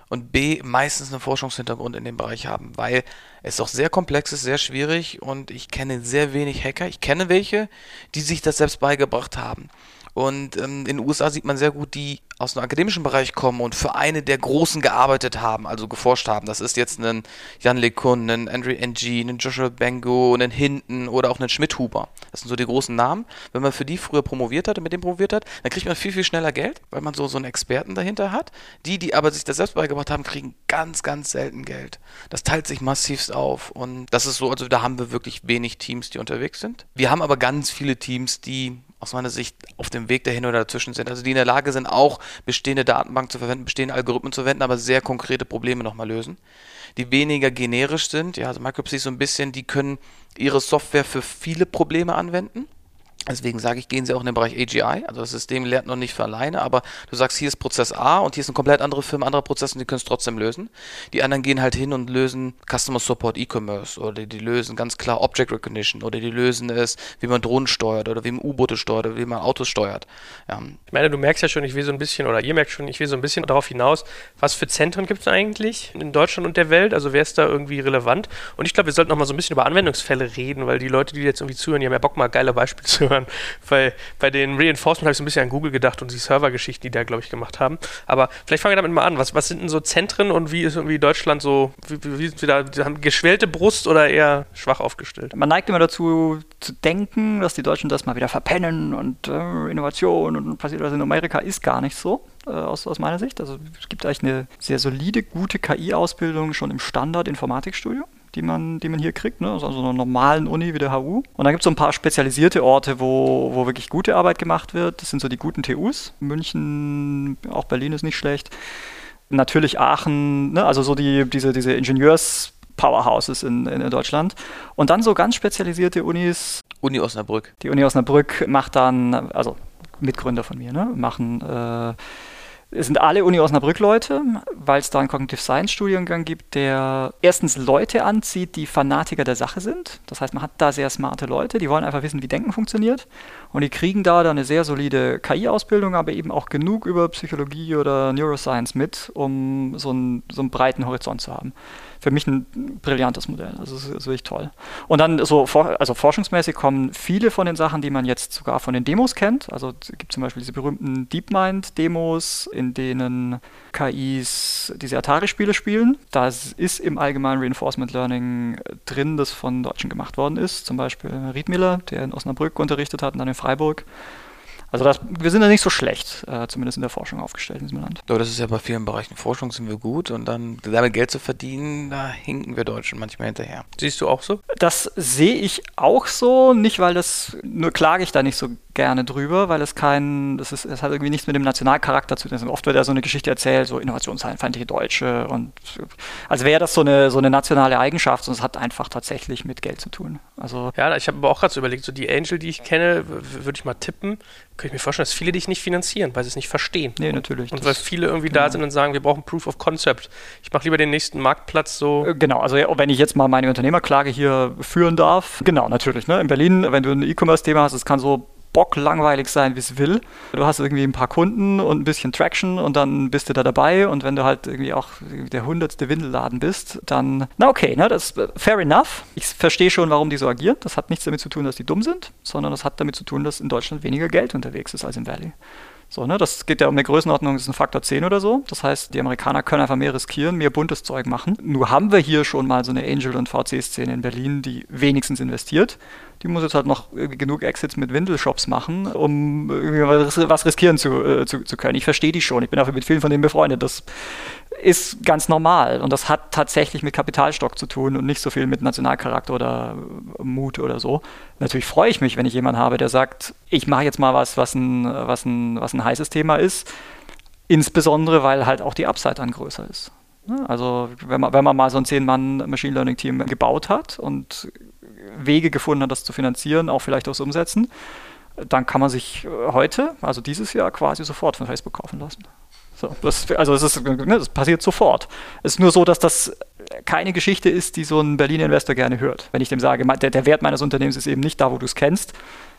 und B, meistens einen Forschungshintergrund in dem Bereich haben, weil es doch sehr komplex ist, sehr schwierig und ich kenne sehr wenig Hacker. Ich kenne welche, die sich das selbst beigebracht haben. Und ähm, in den USA sieht man sehr gut, die aus dem akademischen Bereich kommen und für eine der Großen gearbeitet haben, also geforscht haben. Das ist jetzt ein Jan LeCun, ein Andrew Ng, ein Joshua Bengo, ein Hinton oder auch ein Schmidhuber. Das sind so die großen Namen. Wenn man für die früher promoviert hat und mit dem promoviert hat, dann kriegt man viel, viel schneller Geld, weil man so, so einen Experten dahinter hat. Die, die aber sich das selbst beigebracht haben, kriegen ganz, ganz selten Geld. Das teilt sich massivst auf und das ist so, also da haben wir wirklich wenig Teams, die unterwegs sind. Wir haben aber ganz viele Teams, die aus meiner Sicht auf dem Weg dahin oder dazwischen sind. Also die in der Lage sind, auch bestehende Datenbanken zu verwenden, bestehende Algorithmen zu verwenden, aber sehr konkrete Probleme nochmal lösen. Die weniger generisch sind, ja, also Microsoft so ein bisschen, die können ihre Software für viele Probleme anwenden Deswegen sage ich, gehen Sie auch in den Bereich AGI. Also das System lernt noch nicht für alleine, aber du sagst, hier ist Prozess A und hier ist eine komplett andere Firma, anderer Prozess und die können es trotzdem lösen. Die anderen gehen halt hin und lösen Customer Support E-Commerce oder die lösen ganz klar Object Recognition oder die lösen es, wie man Drohnen steuert oder wie man U-Boote steuert oder wie man Autos steuert. Ja. Ich meine, du merkst ja schon, ich will so ein bisschen, oder ihr merkt schon, ich will so ein bisschen darauf hinaus, was für Zentren gibt es eigentlich in Deutschland und der Welt? Also wer ist da irgendwie relevant? Und ich glaube, wir sollten noch mal so ein bisschen über Anwendungsfälle reden, weil die Leute, die jetzt irgendwie zuhören, die haben ja Bock, mal geile Beispiele zu hören. Weil bei den Reinforcement habe ich so ein bisschen an Google gedacht und die Servergeschichten, die da, glaube ich, gemacht haben. Aber vielleicht fangen wir damit mal an. Was, was sind denn so Zentren und wie ist irgendwie Deutschland so, wie, wie sind wir da, haben geschwellte Brust oder eher schwach aufgestellt? Man neigt immer dazu zu denken, dass die Deutschen das mal wieder verpennen und äh, Innovation und passiert was in Amerika ist gar nicht so. Äh, aus, aus meiner Sicht. Also es gibt eigentlich eine sehr solide, gute KI-Ausbildung schon im Standard-Informatikstudium die man, die man hier kriegt, ne? also einer normalen Uni wie der HU. Und dann gibt es so ein paar spezialisierte Orte, wo, wo wirklich gute Arbeit gemacht wird. Das sind so die guten TUs. München, auch Berlin ist nicht schlecht. Natürlich Aachen, ne? also so die, diese, diese Ingenieurs- Powerhouses in, in Deutschland. Und dann so ganz spezialisierte Unis. Uni Osnabrück. Die Uni Osnabrück macht dann, also Mitgründer von mir, ne, machen äh, es sind alle Uni Osnabrück-Leute, weil es da einen Cognitive Science-Studiengang gibt, der erstens Leute anzieht, die Fanatiker der Sache sind. Das heißt, man hat da sehr smarte Leute, die wollen einfach wissen, wie Denken funktioniert. Und die kriegen da dann eine sehr solide KI-Ausbildung, aber eben auch genug über Psychologie oder Neuroscience mit, um so einen, so einen breiten Horizont zu haben für mich ein brillantes Modell. Also das ist wirklich toll. Und dann so, also forschungsmäßig kommen viele von den Sachen, die man jetzt sogar von den Demos kennt. Also es gibt zum Beispiel diese berühmten DeepMind-Demos, in denen KIs diese Atari-Spiele spielen. Das ist im allgemeinen Reinforcement Learning drin, das von Deutschen gemacht worden ist. Zum Beispiel Ried Miller, der in Osnabrück unterrichtet hat und dann in Freiburg. Also das, wir sind da nicht so schlecht, äh, zumindest in der Forschung aufgestellt in diesem Land. Ja, das ist ja bei vielen Bereichen Forschung sind wir gut und dann damit Geld zu verdienen, da hinken wir Deutschen manchmal hinterher. Siehst du auch so? Das sehe ich auch so, nicht weil das, nur klage ich da nicht so gerne drüber, weil es kein, das ist, es hat irgendwie nichts mit dem Nationalcharakter zu tun. Oft wird ja so eine Geschichte erzählt, so innovationsfeindliche Deutsche und als wäre das so eine, so eine nationale Eigenschaft und es hat einfach tatsächlich mit Geld zu tun. Also ja, ich habe aber auch gerade so überlegt, so die Angel, die ich kenne, würde ich mal tippen, könnte ich mir vorstellen, dass viele dich nicht finanzieren, weil sie es nicht verstehen. Nee, natürlich. Und weil viele irgendwie genau. da sind und sagen, wir brauchen Proof of Concept. Ich mache lieber den nächsten Marktplatz so. Äh, genau, also wenn ich jetzt mal meine Unternehmerklage hier führen darf, genau, natürlich. Ne? In Berlin, wenn du ein E-Commerce-Thema hast, es kann so bocklangweilig sein, wie es will. Du hast irgendwie ein paar Kunden und ein bisschen Traction und dann bist du da dabei und wenn du halt irgendwie auch der hundertste Windelladen bist, dann, na okay, ne, das ist äh, fair enough. Ich verstehe schon, warum die so agieren. Das hat nichts damit zu tun, dass die dumm sind, sondern das hat damit zu tun, dass in Deutschland weniger Geld unterwegs ist als im Valley. So, ne, das geht ja um eine Größenordnung, das ist ein Faktor 10 oder so. Das heißt, die Amerikaner können einfach mehr riskieren, mehr buntes Zeug machen. Nur haben wir hier schon mal so eine Angel- und VC-Szene in Berlin, die wenigstens investiert. Die muss jetzt halt noch genug Exits mit Windelshops machen, um was riskieren zu, äh, zu, zu können. Ich verstehe die schon. Ich bin auch mit vielen von denen befreundet. Das ist ganz normal und das hat tatsächlich mit Kapitalstock zu tun und nicht so viel mit Nationalcharakter oder Mut oder so. Natürlich freue ich mich, wenn ich jemanden habe, der sagt, ich mache jetzt mal was, was ein, was, ein, was ein heißes Thema ist, insbesondere weil halt auch die Upside dann größer ist. Also wenn man, wenn man mal so ein 10-Mann Machine Learning Team gebaut hat und Wege gefunden hat, das zu finanzieren, auch vielleicht auch umsetzen, dann kann man sich heute, also dieses Jahr quasi sofort von Facebook kaufen lassen. So, das, also es ist, ne, das passiert sofort. Es ist nur so, dass das keine Geschichte ist, die so ein Berliner Investor gerne hört. Wenn ich dem sage, der, der Wert meines Unternehmens ist eben nicht da, wo du es kennst,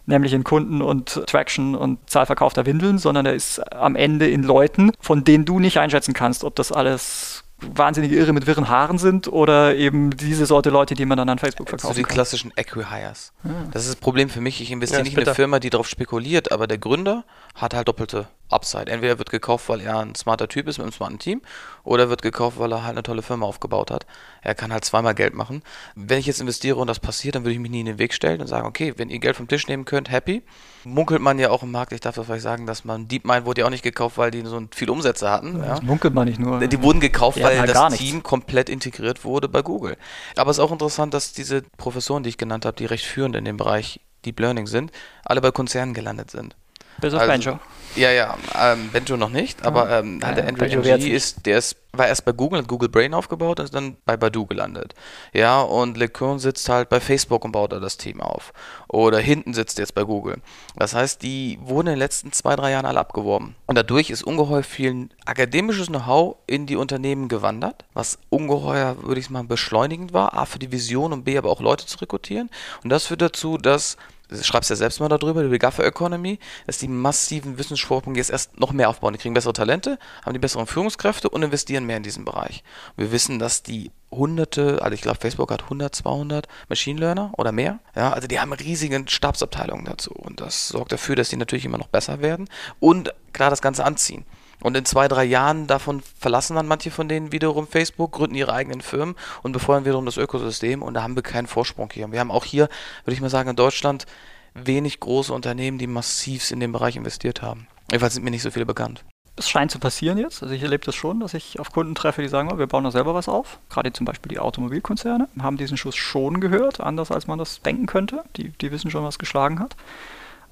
nämlich in Kunden und Traction und Zahl verkaufter Windeln, sondern er ist am Ende in Leuten, von denen du nicht einschätzen kannst, ob das alles wahnsinnige Irre mit wirren Haaren sind oder eben diese Sorte Leute, die man dann an Facebook verkauft. Also die kann. klassischen Acquihires. Ja. Das ist das Problem für mich. Ich investiere Ja, nicht in eine. Firma, die darauf spekuliert, aber der Gründer hat halt doppelte Upside. Entweder wird gekauft, weil er ein smarter Typ ist mit einem smarten Team, oder wird gekauft, weil er halt eine tolle Firma aufgebaut hat. Er kann halt zweimal Geld machen. Wenn ich jetzt investiere und das passiert, dann würde ich mich nie in den Weg stellen und sagen, okay, wenn ihr Geld vom Tisch nehmen könnt, happy. Munkelt man ja auch im Markt, ich darf das vielleicht sagen, dass man DeepMind wurde ja auch nicht gekauft, weil die so viel Umsätze hatten. Ja. Das munkelt man nicht nur. Die wurden gekauft, hatten weil halt das. Team komplett integriert wurde bei Google. Aber es ist auch interessant, dass diese Professoren, die ich genannt habe, die recht führend in dem Bereich Deep Learning sind, alle bei Konzernen gelandet sind. Bis auf also- Benjo. Ja, ja, ähm, Benjo noch nicht, aber ähm, Ja, halt der Andrew Ng ist, der ist, war erst bei Google, hat Google Brain aufgebaut und ist dann bei Baidu gelandet. Ja, und LeCun sitzt halt bei Facebook und baut da das Team auf. Oder hinten sitzt jetzt bei Google. Das heißt, die wurden in den letzten zwei, drei Jahren alle abgeworben. Und dadurch ist ungeheuer viel akademisches Know-how in die Unternehmen gewandert, was ungeheuer, würde ich mal, beschleunigend war. A, für die Vision und B, aber auch Leute zu rekrutieren. Und das führt dazu, dass du schreibst ja selbst mal darüber, die Gaffer Economy, dass die massiven Wissensschwerpunkte jetzt erst noch mehr aufbauen. Die kriegen bessere Talente, haben die besseren Führungskräfte und investieren mehr in diesen Bereich. Wir wissen, dass die hunderte, also ich glaube Facebook hat 100, 200 Machine Learner oder mehr. Ja, also die haben riesige Stabsabteilungen dazu und das sorgt dafür, dass die natürlich immer noch besser werden und klar das Ganze anziehen. Und in zwei, drei Jahren davon verlassen dann manche von denen wiederum Facebook, gründen ihre eigenen Firmen und befeuern wiederum das Ökosystem und da haben wir keinen Vorsprung hier. Wir haben auch hier, würde ich mal sagen, in Deutschland wenig große Unternehmen, die massiv in den Bereich investiert haben. Jedenfalls sind mir nicht so viele bekannt. Es scheint zu passieren jetzt. Also ich erlebe das schon, dass ich auf Kunden treffe, die sagen, oh, wir bauen da selber was auf. Gerade zum Beispiel die Automobilkonzerne haben diesen Schuss schon gehört, anders als man das denken könnte. Die, die wissen schon, was geschlagen hat.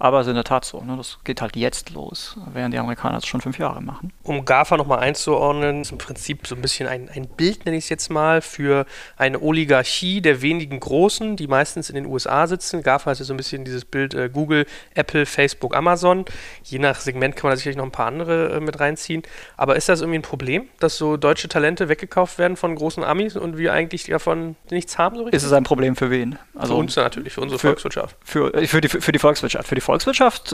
Aber es ist in der Tat so, ne? das geht halt jetzt los, während die Amerikaner es schon fünf Jahre machen. Um GAFA nochmal einzuordnen, ist im Prinzip so ein bisschen ein, ein Bild, nenne ich es jetzt mal, für eine Oligarchie der wenigen Großen, die meistens in den USA sitzen. GAFA ist ja so ein bisschen dieses Bild äh, Google, Apple, Facebook, Amazon. Je nach Segment kann man da sicherlich noch ein paar andere äh, mit reinziehen. Aber ist das irgendwie ein Problem, dass so deutsche Talente weggekauft werden von großen Amis und wir eigentlich davon nichts haben so richtig? Ist es ein Problem für wen? für uns natürlich, für unsere für- Volkswirtschaft. Für, äh, für, die, für die Volkswirtschaft. Für die Volkswirtschaft,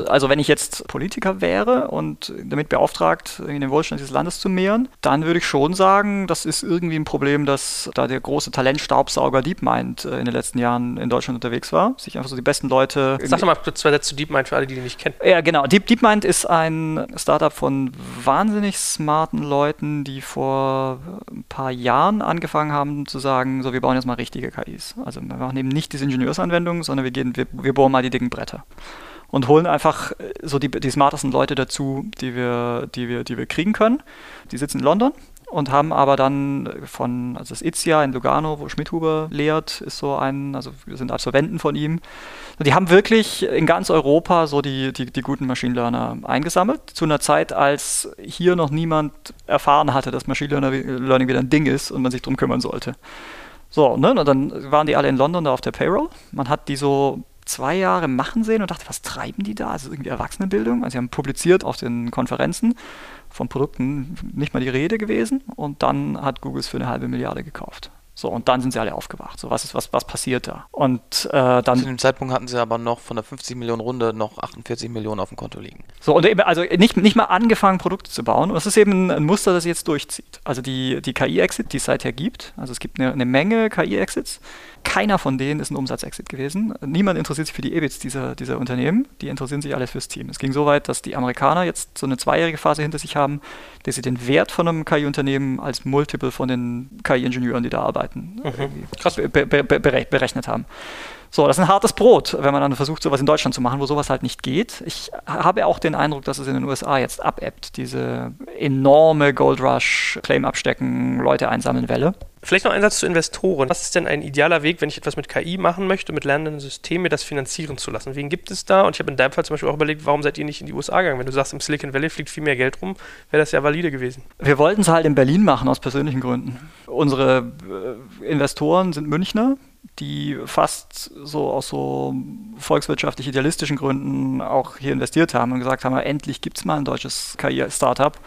also wenn ich jetzt Politiker wäre und damit beauftragt, in den Wohlstand dieses Landes zu mehren, dann würde ich schon sagen, das ist irgendwie ein Problem, dass da der große Talentstaubsauger DeepMind äh, in den letzten Jahren in Deutschland unterwegs war. Sich einfach so die besten Leute. Sag doch mal kurz zwei Sätze zu DeepMind für alle, die die nicht kennen. Ja, genau. Deep, DeepMind ist ein Startup von wahnsinnig smarten Leuten, die vor ein paar Jahren angefangen haben zu sagen, so wir bauen jetzt mal richtige KIs. Also wir machen eben nicht diese Ingenieursanwendungen, sondern wir gehen, wir, wir bohren mal die dicken Bretter. Und holen einfach äh, so die, die smartesten Leute dazu, die wir, die, wir, die wir kriegen können. Die sitzen in London und haben aber dann von, also das ITSIA in Lugano, wo Schmidhuber lehrt, ist so ein, also wir sind Absolventen von ihm. Die haben wirklich in ganz Europa so die, die, die guten Machine Learner eingesammelt, zu einer Zeit, als hier noch niemand erfahren hatte, dass Machine Learning wieder ein Ding ist und man sich drum kümmern sollte. So, ne, und dann waren die alle in London da auf der Payroll. Man hat die so zwei Jahre machen sehen und dachte, was treiben die da? Also irgendwie Erwachsenenbildung. Also sie haben publiziert auf den Konferenzen von Produkten nicht mal die Rede gewesen und dann hat Google es für eine halbe Milliarde gekauft. So, und dann sind sie alle aufgewacht. So, was ist, was, was passiert da? Und äh, Zu dann, dem Zeitpunkt hatten sie aber noch von der 50 Millionen Runde noch 48 Millionen auf dem Konto liegen. so, und eben, also nicht, nicht mal angefangen, Produkte zu bauen. Und das ist eben ein Muster, das jetzt durchzieht. Also die, die KI-Exit, die es seither gibt, also es gibt eine, eine Menge KI-Exits. Keiner von denen ist ein Umsatzexit gewesen. Niemand interessiert sich für die EBITs dieser, dieser Unternehmen. Die interessieren sich alle fürs Team. Es ging so weit, dass die Amerikaner jetzt so eine zweijährige Phase hinter sich haben, dass sie den Wert von einem KI-Unternehmen als Multiple von den KI-Ingenieuren, die da arbeiten, irgendwie Krass. be be be berech- berechnet haben. So, das ist ein hartes Brot, wenn man dann versucht, sowas in Deutschland zu machen, wo sowas halt nicht geht. Ich habe auch den Eindruck, dass es in den USA jetzt abebbt, diese enorme Gold Rush, Claim abstecken, Leute einsammeln Welle. Vielleicht noch ein Satz zu Investoren. Was ist denn ein idealer Weg, wenn ich etwas mit KI machen möchte, mit lernenden Systemen, mir das finanzieren zu lassen? Wen gibt es da? Und ich habe in deinem Fall zum Beispiel auch überlegt, warum seid ihr nicht in die USA gegangen? Wenn du sagst, im Silicon Valley fliegt viel mehr Geld rum, wäre das ja valide gewesen. Wir wollten es halt in Berlin machen, aus persönlichen Gründen. Unsere äh, Investoren sind Münchner, die fast so aus so volkswirtschaftlich idealistischen Gründen auch hier investiert haben und gesagt haben, endlich gibt es mal ein deutsches KI-Startup,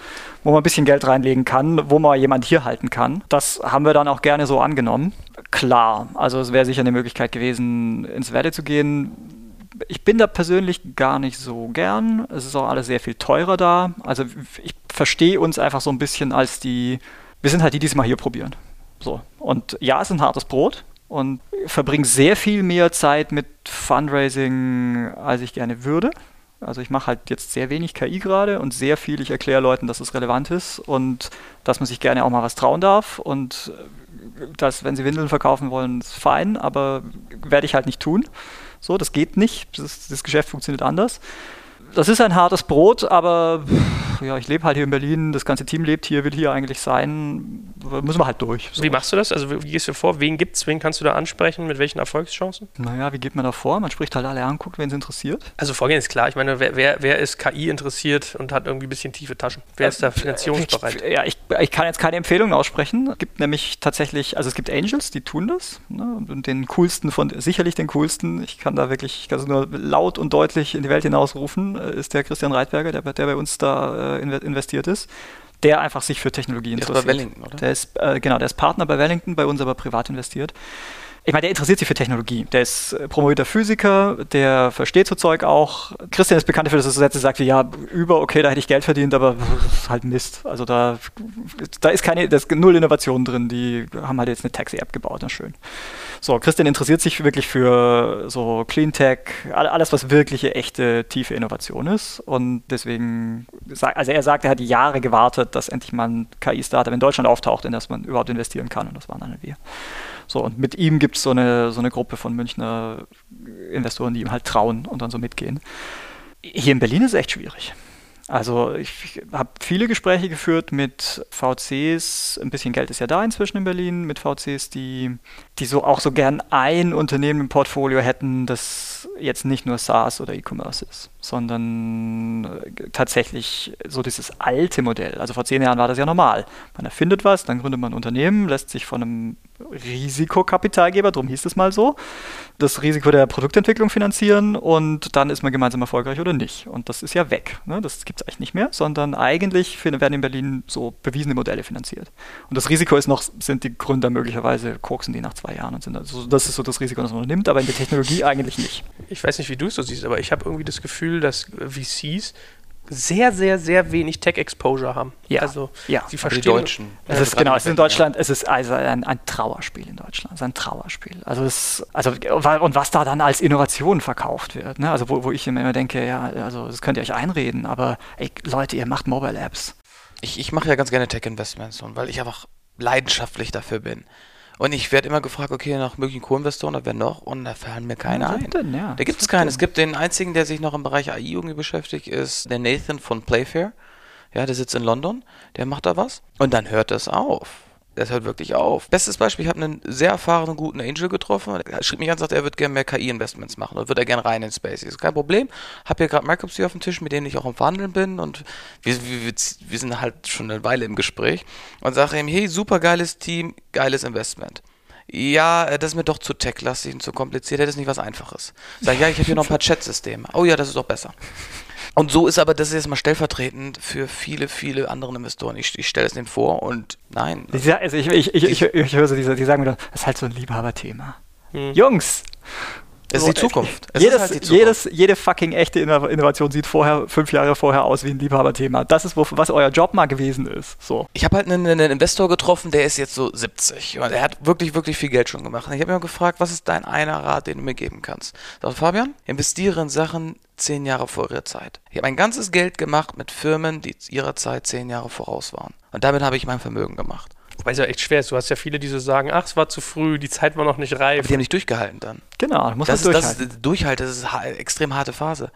wo man ein bisschen Geld reinlegen kann, wo man jemand hier halten kann. Das haben wir dann auch gerne so angenommen. Klar, also es wäre sicher eine Möglichkeit gewesen, ins Werde zu gehen. Ich bin da persönlich gar nicht so gern. Es ist auch alles sehr viel teurer da. Also ich verstehe uns einfach so ein bisschen als die wir sind halt die, die es mal hier probieren. So. Und ja, es ist ein hartes Brot und verbringe sehr viel mehr Zeit mit Fundraising, als ich gerne würde. Also ich mache halt jetzt sehr wenig KI gerade und sehr viel, ich erkläre Leuten, dass es relevant ist und dass man sich gerne auch mal was trauen darf und äh, dass, wenn sie Windeln verkaufen wollen, ist fein, aber werde ich halt nicht tun. So, das geht nicht. Das, das Geschäft funktioniert anders das ist ein hartes Brot, aber ja, ich lebe halt hier in Berlin, das ganze Team lebt hier, will hier eigentlich sein, müssen wir halt durch. So. Wie machst du das? Also wie gehst du vor? Wen gibt es? Wen kannst du da ansprechen? Mit welchen Erfolgschancen? Naja, wie geht man da vor? Man spricht halt alle an, guckt, wen es interessiert. Also Vorgehen ist klar. Ich meine, wer, wer, wer ist KI interessiert und hat irgendwie ein bisschen tiefe Taschen? Wer ist da äh, finanzierungsbereit? Ja, ich, ich kann jetzt keine Empfehlungen aussprechen. Es gibt nämlich tatsächlich, also es gibt Angels, die tun das. Ne? Und den coolsten von, sicherlich den coolsten, ich kann da wirklich, ich kann es nur laut und deutlich in die Welt hinausrufen, ist der Christian Reitberger, der, der bei uns da äh, investiert ist der einfach sich für Technologie interessiert. Der ist bei Wellington, oder? Der ist, äh, genau, der ist Partner bei Wellington, bei uns aber privat investiert ich meine, der interessiert sich für Technologie. Der ist äh, promovierter Physiker, der versteht so Zeug auch. Christian ist bekannt dafür, dass er so Sätze sagt wie, ja, über, okay, da hätte ich Geld verdient, aber ist halt Mist. Also da, da ist keine, da ist null Innovation drin. Die haben halt jetzt eine Taxi-App gebaut, na schön. So, Christian interessiert sich wirklich für so Clean Tech, alles, was wirkliche, echte, tiefe Innovation ist. Und deswegen, also er sagt, er hat Jahre gewartet, dass endlich mal ein KI-Startup in Deutschland auftaucht, in das man überhaupt investieren kann. Und das waren dann wir. So, und mit ihm gibt es so eine, so eine Gruppe von Münchner Investoren, die ihm halt trauen und dann so mitgehen. Hier in Berlin ist es echt schwierig. Also ich habe viele Gespräche geführt mit VCs, ein bisschen Geld ist ja da inzwischen in Berlin, mit VCs, die, die so auch so gern ein Unternehmen im Portfolio hätten, das jetzt nicht nur SaaS oder E-Commerce ist, sondern äh, tatsächlich so dieses alte Modell. Also vor zehn Jahren war das ja normal. Man erfindet was, dann gründet man ein Unternehmen, lässt sich von einem Risikokapitalgeber, darum hieß es mal so, das Risiko der Produktentwicklung finanzieren und dann ist man gemeinsam erfolgreich oder nicht. Und das ist ja weg. Ne? Das gibt es eigentlich nicht mehr, sondern eigentlich werden in Berlin so bewiesene Modelle finanziert. Und das Risiko ist noch, sind die Gründer möglicherweise koksen die nach zwei Jahren und sind also, das ist so das Risiko, das man nimmt, aber in der Technologie eigentlich nicht. Ich weiß nicht, wie du es so siehst, aber ich habe irgendwie das Gefühl, dass VCs sehr, sehr, sehr wenig Tech-Exposure haben. Ja. Also ja. sie verstehen. Die Deutschen. Es ist, genau, es ist in Deutschland, es ist also ein, ein Trauerspiel in Deutschland. Es ist ein Trauerspiel. Also es, also und was da dann als Innovation verkauft wird, ne? Also wo, wo ich immer denke, ja, also das könnt ihr euch einreden, aber ey, Leute, ihr macht Mobile Apps. Ich, ich mache ja ganz gerne Tech-Investments, weil ich einfach leidenschaftlich dafür bin. Und ich werde immer gefragt, okay, nach möglichen Co-Investoren, wer noch? Und da fallen mir keine ja, ein. Denn, ja, da gibt es keinen. Es gibt den einzigen, der sich noch im Bereich AI irgendwie beschäftigt, ist der Nathan von Playfair. Ja, der sitzt in London, der macht da was. Und dann hört das auf. Das hört wirklich auf. Bestes Beispiel, ich habe einen sehr erfahrenen, guten Angel getroffen. Er schrieb mich an und sagte, er würde gerne mehr KI-Investments machen und würde er gerne rein in Space. ist kein Problem. Habe hier gerade hier auf dem Tisch, mit denen ich auch im Verhandeln bin und wir, wir, wir sind halt schon eine Weile im Gespräch und sage ihm, hey, super geiles Team, geiles Investment. Ja, äh, das ist mir doch zu tech-lastig und zu kompliziert, das ist nicht was Einfaches. Sag ich, ja, ich habe hier noch ein paar Chat-Systeme. Oh ja, das ist doch besser. Und so ist aber, das ist jetzt mal stellvertretend für viele, viele andere Investoren. Ich, ich stelle es denen vor und nein. Also ich, ich, ich, ich, ich höre so, die, die sagen mir, das ist halt so ein Liebhaberthema. Hm. Jungs, es ist die Zukunft. Es jedes, halt die Zukunft. Jedes, jede fucking echte Innovation sieht vorher, fünf Jahre vorher aus wie ein Liebhaberthema. Das ist, was euer Job mal gewesen ist. So. Ich habe halt einen, einen, Investor getroffen, der ist jetzt so 70 und er hat wirklich, wirklich viel Geld schon gemacht. Und ich habe mir gefragt, was ist dein einer Rat, den du mir geben kannst? Sagt Fabian, investiere in Sachen zehn Jahre vor ihrer Zeit. Ich habe mein ganzes Geld gemacht mit Firmen, die ihrer Zeit zehn Jahre voraus waren. Und damit habe ich mein Vermögen gemacht. Wobei es ja echt schwer ist. Du hast ja viele, die so sagen, ach, es war zu früh, die Zeit war noch nicht reif. Aber die haben nicht durchgehalten dann. Genau, muss das, man durchhalten. Das ist, durchhalten, das ist eine extrem harte Phase.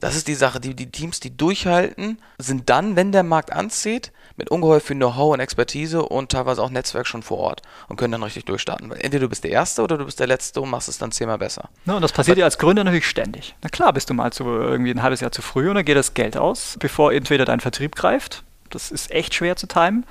Das ist die Sache. Die, die Teams, die durchhalten, sind dann, wenn der Markt anzieht, mit ungeheuer viel Know-how und Expertise und teilweise auch Netzwerk schon vor Ort und können dann richtig durchstarten. Entweder du bist der Erste oder du bist der Letzte und machst es dann zehnmal besser. Ja, und das passiert dir als Gründer natürlich ständig. Na klar, bist du mal zu, irgendwie ein halbes Jahr zu früh und dann geht das Geld aus, bevor entweder dein Vertrieb greift. Das ist echt schwer zu timen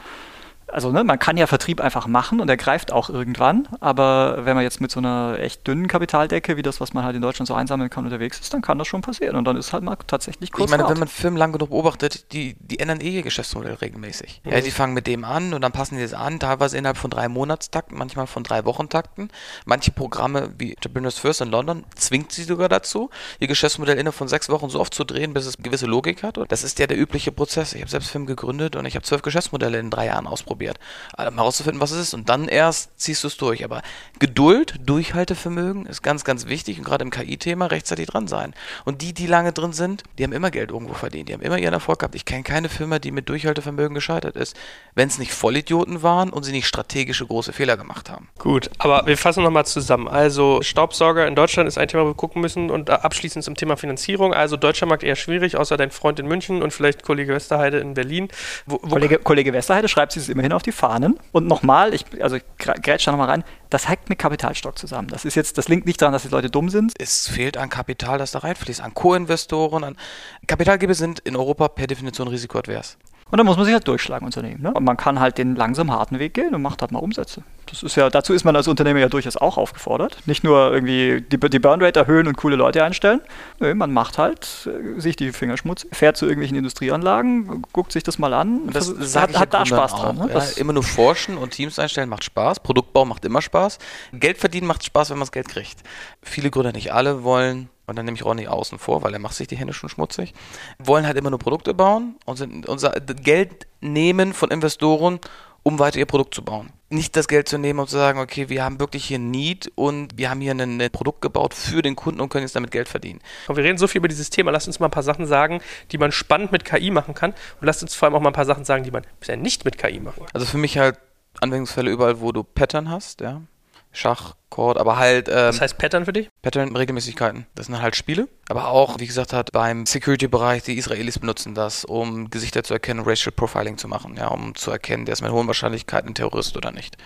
also ne, man kann ja Vertrieb einfach machen und er greift auch irgendwann, aber wenn man jetzt mit so einer echt dünnen Kapitaldecke, wie das, was man halt in Deutschland so einsammeln kann, unterwegs ist, dann kann das schon passieren und dann ist halt mal tatsächlich kurz Ich meine, wenn man Firmen lang genug beobachtet, die, die ändern eh ihr Geschäftsmodell regelmäßig. Mhm. Ja, die fangen mit dem an und dann passen die das an, teilweise innerhalb von drei Monatstakten, manchmal von drei Wochentakten. Manche Programme wie Entrepreneurs First in London zwingt sie sogar dazu, ihr Geschäftsmodell innerhalb von sechs Wochen so oft zu drehen, bis es gewisse Logik hat. Und das ist ja der übliche Prozess. Ich habe selbst Firmen gegründet und ich habe zwölf Geschäftsmodelle in drei Jahren ausprobiert ausprobiert. Also mal rauszufinden, was es ist und dann erst ziehst du es durch. Aber Geduld, Durchhaltevermögen ist ganz, ganz wichtig und gerade im KI-Thema rechtzeitig dran sein. Und die, die lange drin sind, die haben immer Geld irgendwo verdient. Die haben immer ihren Erfolg gehabt. Ich kenne keine Firma, die mit Durchhaltevermögen gescheitert ist, wenn es nicht Vollidioten waren und sie nicht strategische große Fehler gemacht haben. Gut, aber wir fassen nochmal zusammen. Also Staubsauger in Deutschland ist ein Thema, wo wir gucken müssen und abschließend zum Thema Finanzierung. Also deutscher Markt eher schwierig, außer dein Freund in München und vielleicht Kollege Westerheide in Berlin. Wo, wo Kollege, Kollege Westerheide schreibt sich das immerhin auf die Fahnen. Und nochmal, ich, also ich grätsch da nochmal rein, das hängt mit Kapitalstock zusammen. Das ist jetzt, das liegt nicht daran, dass die Leute dumm sind. Es fehlt an Kapital, das da reinfließt, an Co-Investoren, an Kapitalgeber sind in Europa per Definition risikoadvers. Und dann muss man sich halt durchschlagen, Unternehmen. Ne? Und man kann halt den langsam harten Weg gehen und macht halt mal Umsätze. Das ist ja, dazu ist man als Unternehmer ja durchaus auch aufgefordert. Nicht nur irgendwie die, die Burnrate erhöhen und coole Leute einstellen. Nö, man macht halt äh, sich die Finger schmutzig, fährt zu irgendwelchen Industrieanlagen, guckt sich das mal an und das hat, hat da Spaß dran. Ne? Ja, immer nur forschen und Teams einstellen macht Spaß. Produktbau macht immer Spaß. Geld verdienen macht Spaß, wenn man das Geld kriegt. Viele Gründer, nicht alle, wollen und dann nehme ich Ronny außen vor, weil er macht sich die Hände schon schmutzig, wollen halt immer nur Produkte bauen und sind unser Geld nehmen von Investoren, um weiter ihr Produkt zu bauen. Nicht das Geld zu nehmen und zu sagen, okay, wir haben wirklich hier Need und wir haben hier ein, Produkt gebaut für den Kunden und können jetzt damit Geld verdienen. Und wir reden so viel über dieses Thema. Lasst uns mal ein paar Sachen sagen, die man spannend mit KI machen kann. Und lasst uns vor allem auch mal ein paar Sachen sagen, die man bisher nicht mit KI machen kann. Also für mich halt Anwendungsfälle überall, wo du Pattern hast, ja. Schach, Chord, aber halt. Ähm, Was heißt Pattern für dich? Pattern, Regelmäßigkeiten. Das sind halt Spiele. Aber auch, wie gesagt, hat beim Security-Bereich, die Israelis benutzen das, um Gesichter zu erkennen, Racial Profiling zu machen, ja, um zu erkennen, der ist mit hohen Wahrscheinlichkeit ein Terrorist oder nicht.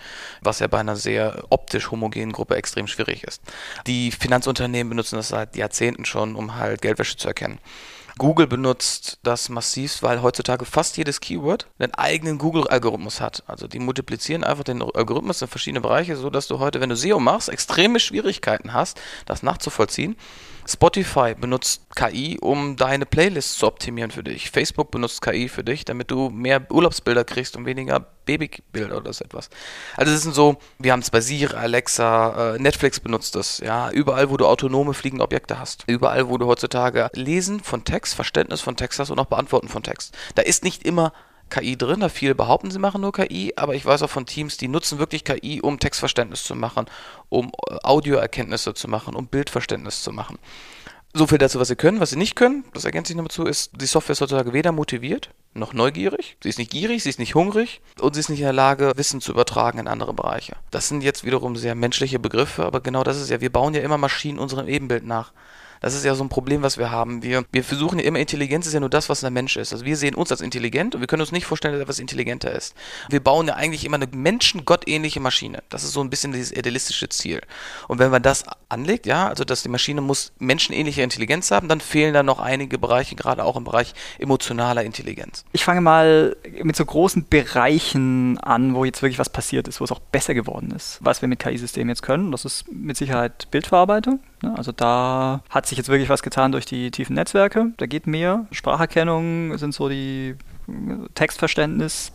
Was ja bei einer sehr optisch homogenen Gruppe extrem schwierig ist. Die Finanzunternehmen benutzen das seit Jahrzehnten schon, um halt Geldwäsche zu erkennen. Google benutzt das massiv, weil heutzutage fast jedes Keyword einen eigenen Google-Algorithmus hat. Also die multiplizieren einfach den Algorithmus in verschiedene Bereiche, sodass du heute, wenn du SEO machst, extreme Schwierigkeiten hast, das nachzuvollziehen. Spotify benutzt KI, um deine Playlists zu optimieren für dich. Facebook benutzt KI für dich, damit du mehr Urlaubsbilder kriegst und weniger Babybilder oder so etwas. Also das sind so, wir haben es bei Siri, Alexa, äh, Netflix benutzt das, ja, überall, wo du autonome fliegende Objekte hast. Überall, wo du heutzutage Lesen von Text, Verständnis von Text hast und auch Beantworten von Text. Da ist nicht immer KI drin. Da viele behaupten, sie machen nur KI, aber ich weiß auch von Teams, die nutzen wirklich KI, um Textverständnis zu machen, um äh, Audioerkenntnisse zu machen, um Bildverständnis zu machen. So viel dazu, was sie können. Was sie nicht können, das ergänzt sich noch dazu, ist, die Software ist heutzutage weder motiviert noch neugierig. Sie ist nicht gierig, sie ist nicht hungrig und sie ist nicht in der Lage, Wissen zu übertragen in andere Bereiche. Das sind jetzt wiederum sehr menschliche Begriffe, aber genau das ist ja, wir bauen ja immer Maschinen unserem Ebenbild nach. Das ist ja so ein Problem, was wir haben. Wir, wir versuchen ja immer, Intelligenz ist ja nur das, was ein Mensch ist. Also wir sehen uns als intelligent und wir können uns nicht vorstellen, dass etwas intelligenter ist. Wir bauen ja eigentlich immer eine menschengottähnliche Maschine. Das ist so ein bisschen dieses idealistische Ziel. Und wenn man das anlegt, ja, also dass die Maschine muss menschenähnliche Intelligenz haben, dann fehlen da noch einige Bereiche, gerade auch im Bereich emotionaler Intelligenz. Ich fange mal mit so großen Bereichen an, wo jetzt wirklich was passiert ist, wo es auch besser geworden ist. Was wir mit KI-Systemen jetzt können, das ist mit Sicherheit Bildverarbeitung. Ne? Also da hat sich jetzt wirklich was getan durch die tiefen Netzwerke. Da geht mehr. Spracherkennung sind so die Textverständnis.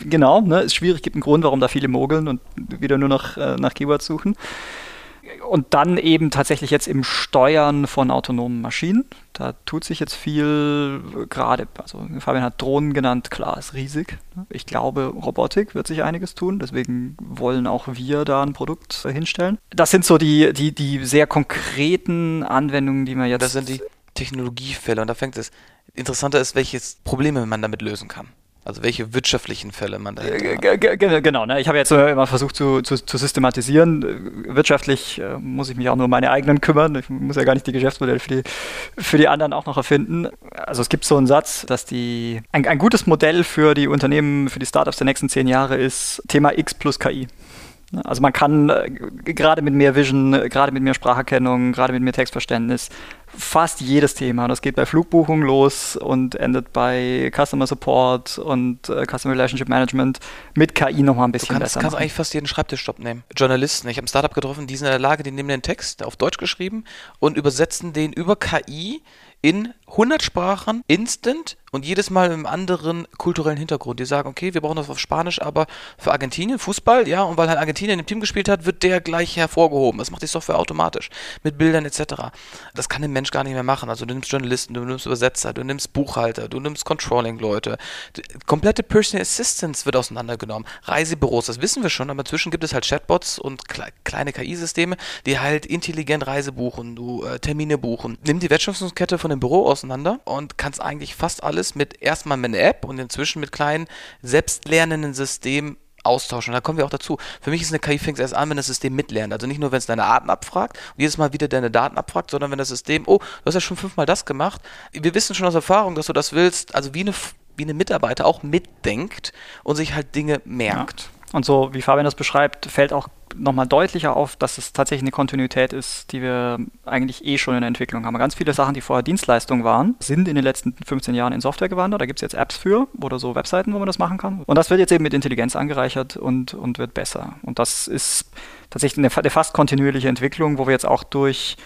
Genau, ne, ist schwierig, gibt einen Grund, warum da viele mogeln und wieder nur noch äh, nach Keywords suchen und dann eben tatsächlich jetzt im Steuern von autonomen Maschinen. Da tut sich jetzt viel gerade. Also Fabian hat Drohnen genannt, klar, ist riesig. Ich glaube, Robotik wird sich einiges tun. Deswegen wollen auch wir da ein Produkt hinstellen. Das sind so die, die, die sehr konkreten Anwendungen, die man jetzt. Das sind die Technologiefälle und da fängt es. Interessanter ist, welche Probleme man damit lösen kann. Also welche wirtschaftlichen Fälle man da hat. Genau, ne? ich habe jetzt immer versucht zu, zu, zu systematisieren. Wirtschaftlich äh, muss ich mich auch nur um meine eigenen kümmern. Ich muss ja gar nicht die Geschäftsmodelle für die, für die anderen auch noch erfinden. Also es gibt so einen Satz, dass die ein, ein gutes Modell für die Unternehmen, für die Startups der nächsten zehn Jahre ist Thema X plus KI. Also man kann äh, gerade mit mehr Vision, gerade mit mehr Spracherkennung, gerade mit mehr Textverständnis fast jedes Thema. Das geht bei Flugbuchungen los und endet bei Customer Support und äh, Customer Relationship Management mit KI nochmal ein bisschen du kannst, besser. Du kannst eigentlich fast jeden Schreibtischjob nehmen. Journalisten, ich habe ein Startup getroffen, die sind in der Lage, die nehmen den Text auf Deutsch geschrieben und übersetzen den über KI in 100 Sprachen instant und jedes Mal mit einem anderen kulturellen Hintergrund. Die sagen, okay, wir brauchen das auf Spanisch, aber für Argentinien, Fußball, ja, und weil halt Argentinien im Team gespielt hat, wird der gleich hervorgehoben. Das macht die Software automatisch. Mit Bildern etc. Das kann ein Mensch gar nicht mehr machen. Also du nimmst Journalisten, du nimmst Übersetzer, du nimmst Buchhalter, du nimmst Controlling-Leute. Komplette Personal Assistance wird auseinandergenommen. Reisebüros, das wissen wir schon, aber inzwischen gibt es halt Chatbots und kle kleine KI-Systeme, die halt intelligent Reise buchen, du äh, Termine buchen. Nimm die Wertschöpfungskette von dem Büro auseinander und kannst eigentlich fast alles alles mit erstmal mit einer App und inzwischen mit kleinen selbstlernenden Systemen austauschen. Und da kommen wir auch dazu. Für mich ist eine KI fängt erst an, wenn das System mitlernt. Also nicht nur, wenn es deine Daten abfragt und jedes Mal wieder deine Daten abfragt, sondern wenn das System, oh, du hast ja schon fünfmal das gemacht. Wir wissen schon aus Erfahrung, dass du das willst, also wie eine, wie eine Mitarbeiter auch mitdenkt und sich halt Dinge merkt. Ja. Und so, wie Fabian das beschreibt, fällt auch nochmal deutlicher auf, dass es tatsächlich eine Kontinuität ist, die wir eigentlich eh schon in der Entwicklung haben. Ganz viele Sachen, die vorher Dienstleistungen waren, sind in den letzten 15 Jahren in Software gewandert. Da gibt es jetzt Apps für oder so Webseiten, wo man das machen kann. Und das wird jetzt eben mit Intelligenz angereichert und, und wird besser. Und das ist tatsächlich eine, eine fast kontinuierliche Entwicklung, wo wir jetzt auch durch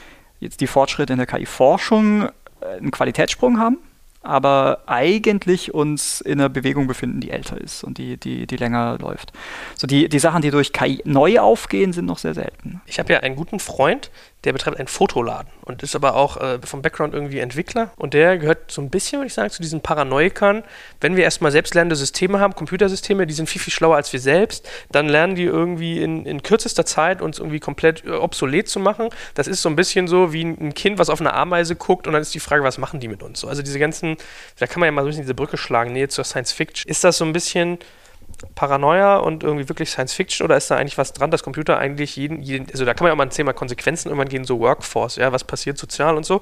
jetzt die Fortschritte in der KI-Forschung äh, einen Qualitätssprung haben aber eigentlich uns in einer Bewegung befinden, die älter ist und die, die, die länger läuft. So die, die Sachen, die durch KI neu aufgehen, sind noch sehr selten. Ich habe ja einen guten Freund, der betreibt einen Fotoladen und ist aber auch äh, vom Background irgendwie Entwickler. Und der gehört so ein bisschen, würde ich sagen, zu diesen Paranoikern. Wenn wir erstmal selbstlernende Systeme haben, Computersysteme, die sind viel, viel schlauer als wir selbst, dann lernen die irgendwie in, in kürzester Zeit uns irgendwie komplett äh, obsolet zu machen. Das ist so ein bisschen so wie ein Kind, was auf eine Ameise guckt und dann ist die Frage, was machen die mit uns? So, also diese ganzen, da kann man ja mal so ein bisschen diese Brücke schlagen, Nähe zur Science Fiction. Ist das so ein bisschen Paranoia und irgendwie wirklich Science Fiction oder ist da eigentlich was dran, dass Computer eigentlich jeden, jeden also da kann man ja auch mal ein Thema Konsequenzen irgendwann gehen, so Workforce, ja, was passiert sozial und so.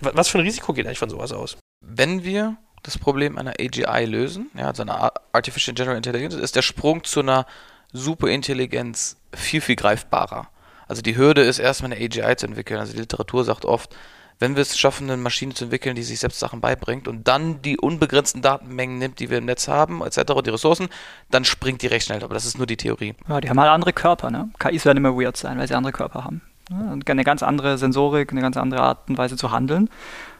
Was für ein Risiko geht eigentlich von sowas aus? Wenn wir das Problem einer AGI lösen, ja, also einer Artificial General Intelligence, ist der Sprung zu einer Superintelligenz viel, viel greifbarer. Also die Hürde ist erstmal eine AGI zu entwickeln. Also die Literatur sagt oft, wenn wir es schaffen, eine Maschine zu entwickeln, die sich selbst Sachen beibringt und dann die unbegrenzten Datenmengen nimmt, die wir im Netz haben, etc., und die Ressourcen, dann springt die recht schnell. Aber das ist nur die Theorie. Ja, die haben halt andere Körper, ne? KIs werden immer weird sein, weil sie andere Körper haben. Eine ganz andere Sensorik, eine ganz andere Art und Weise zu handeln.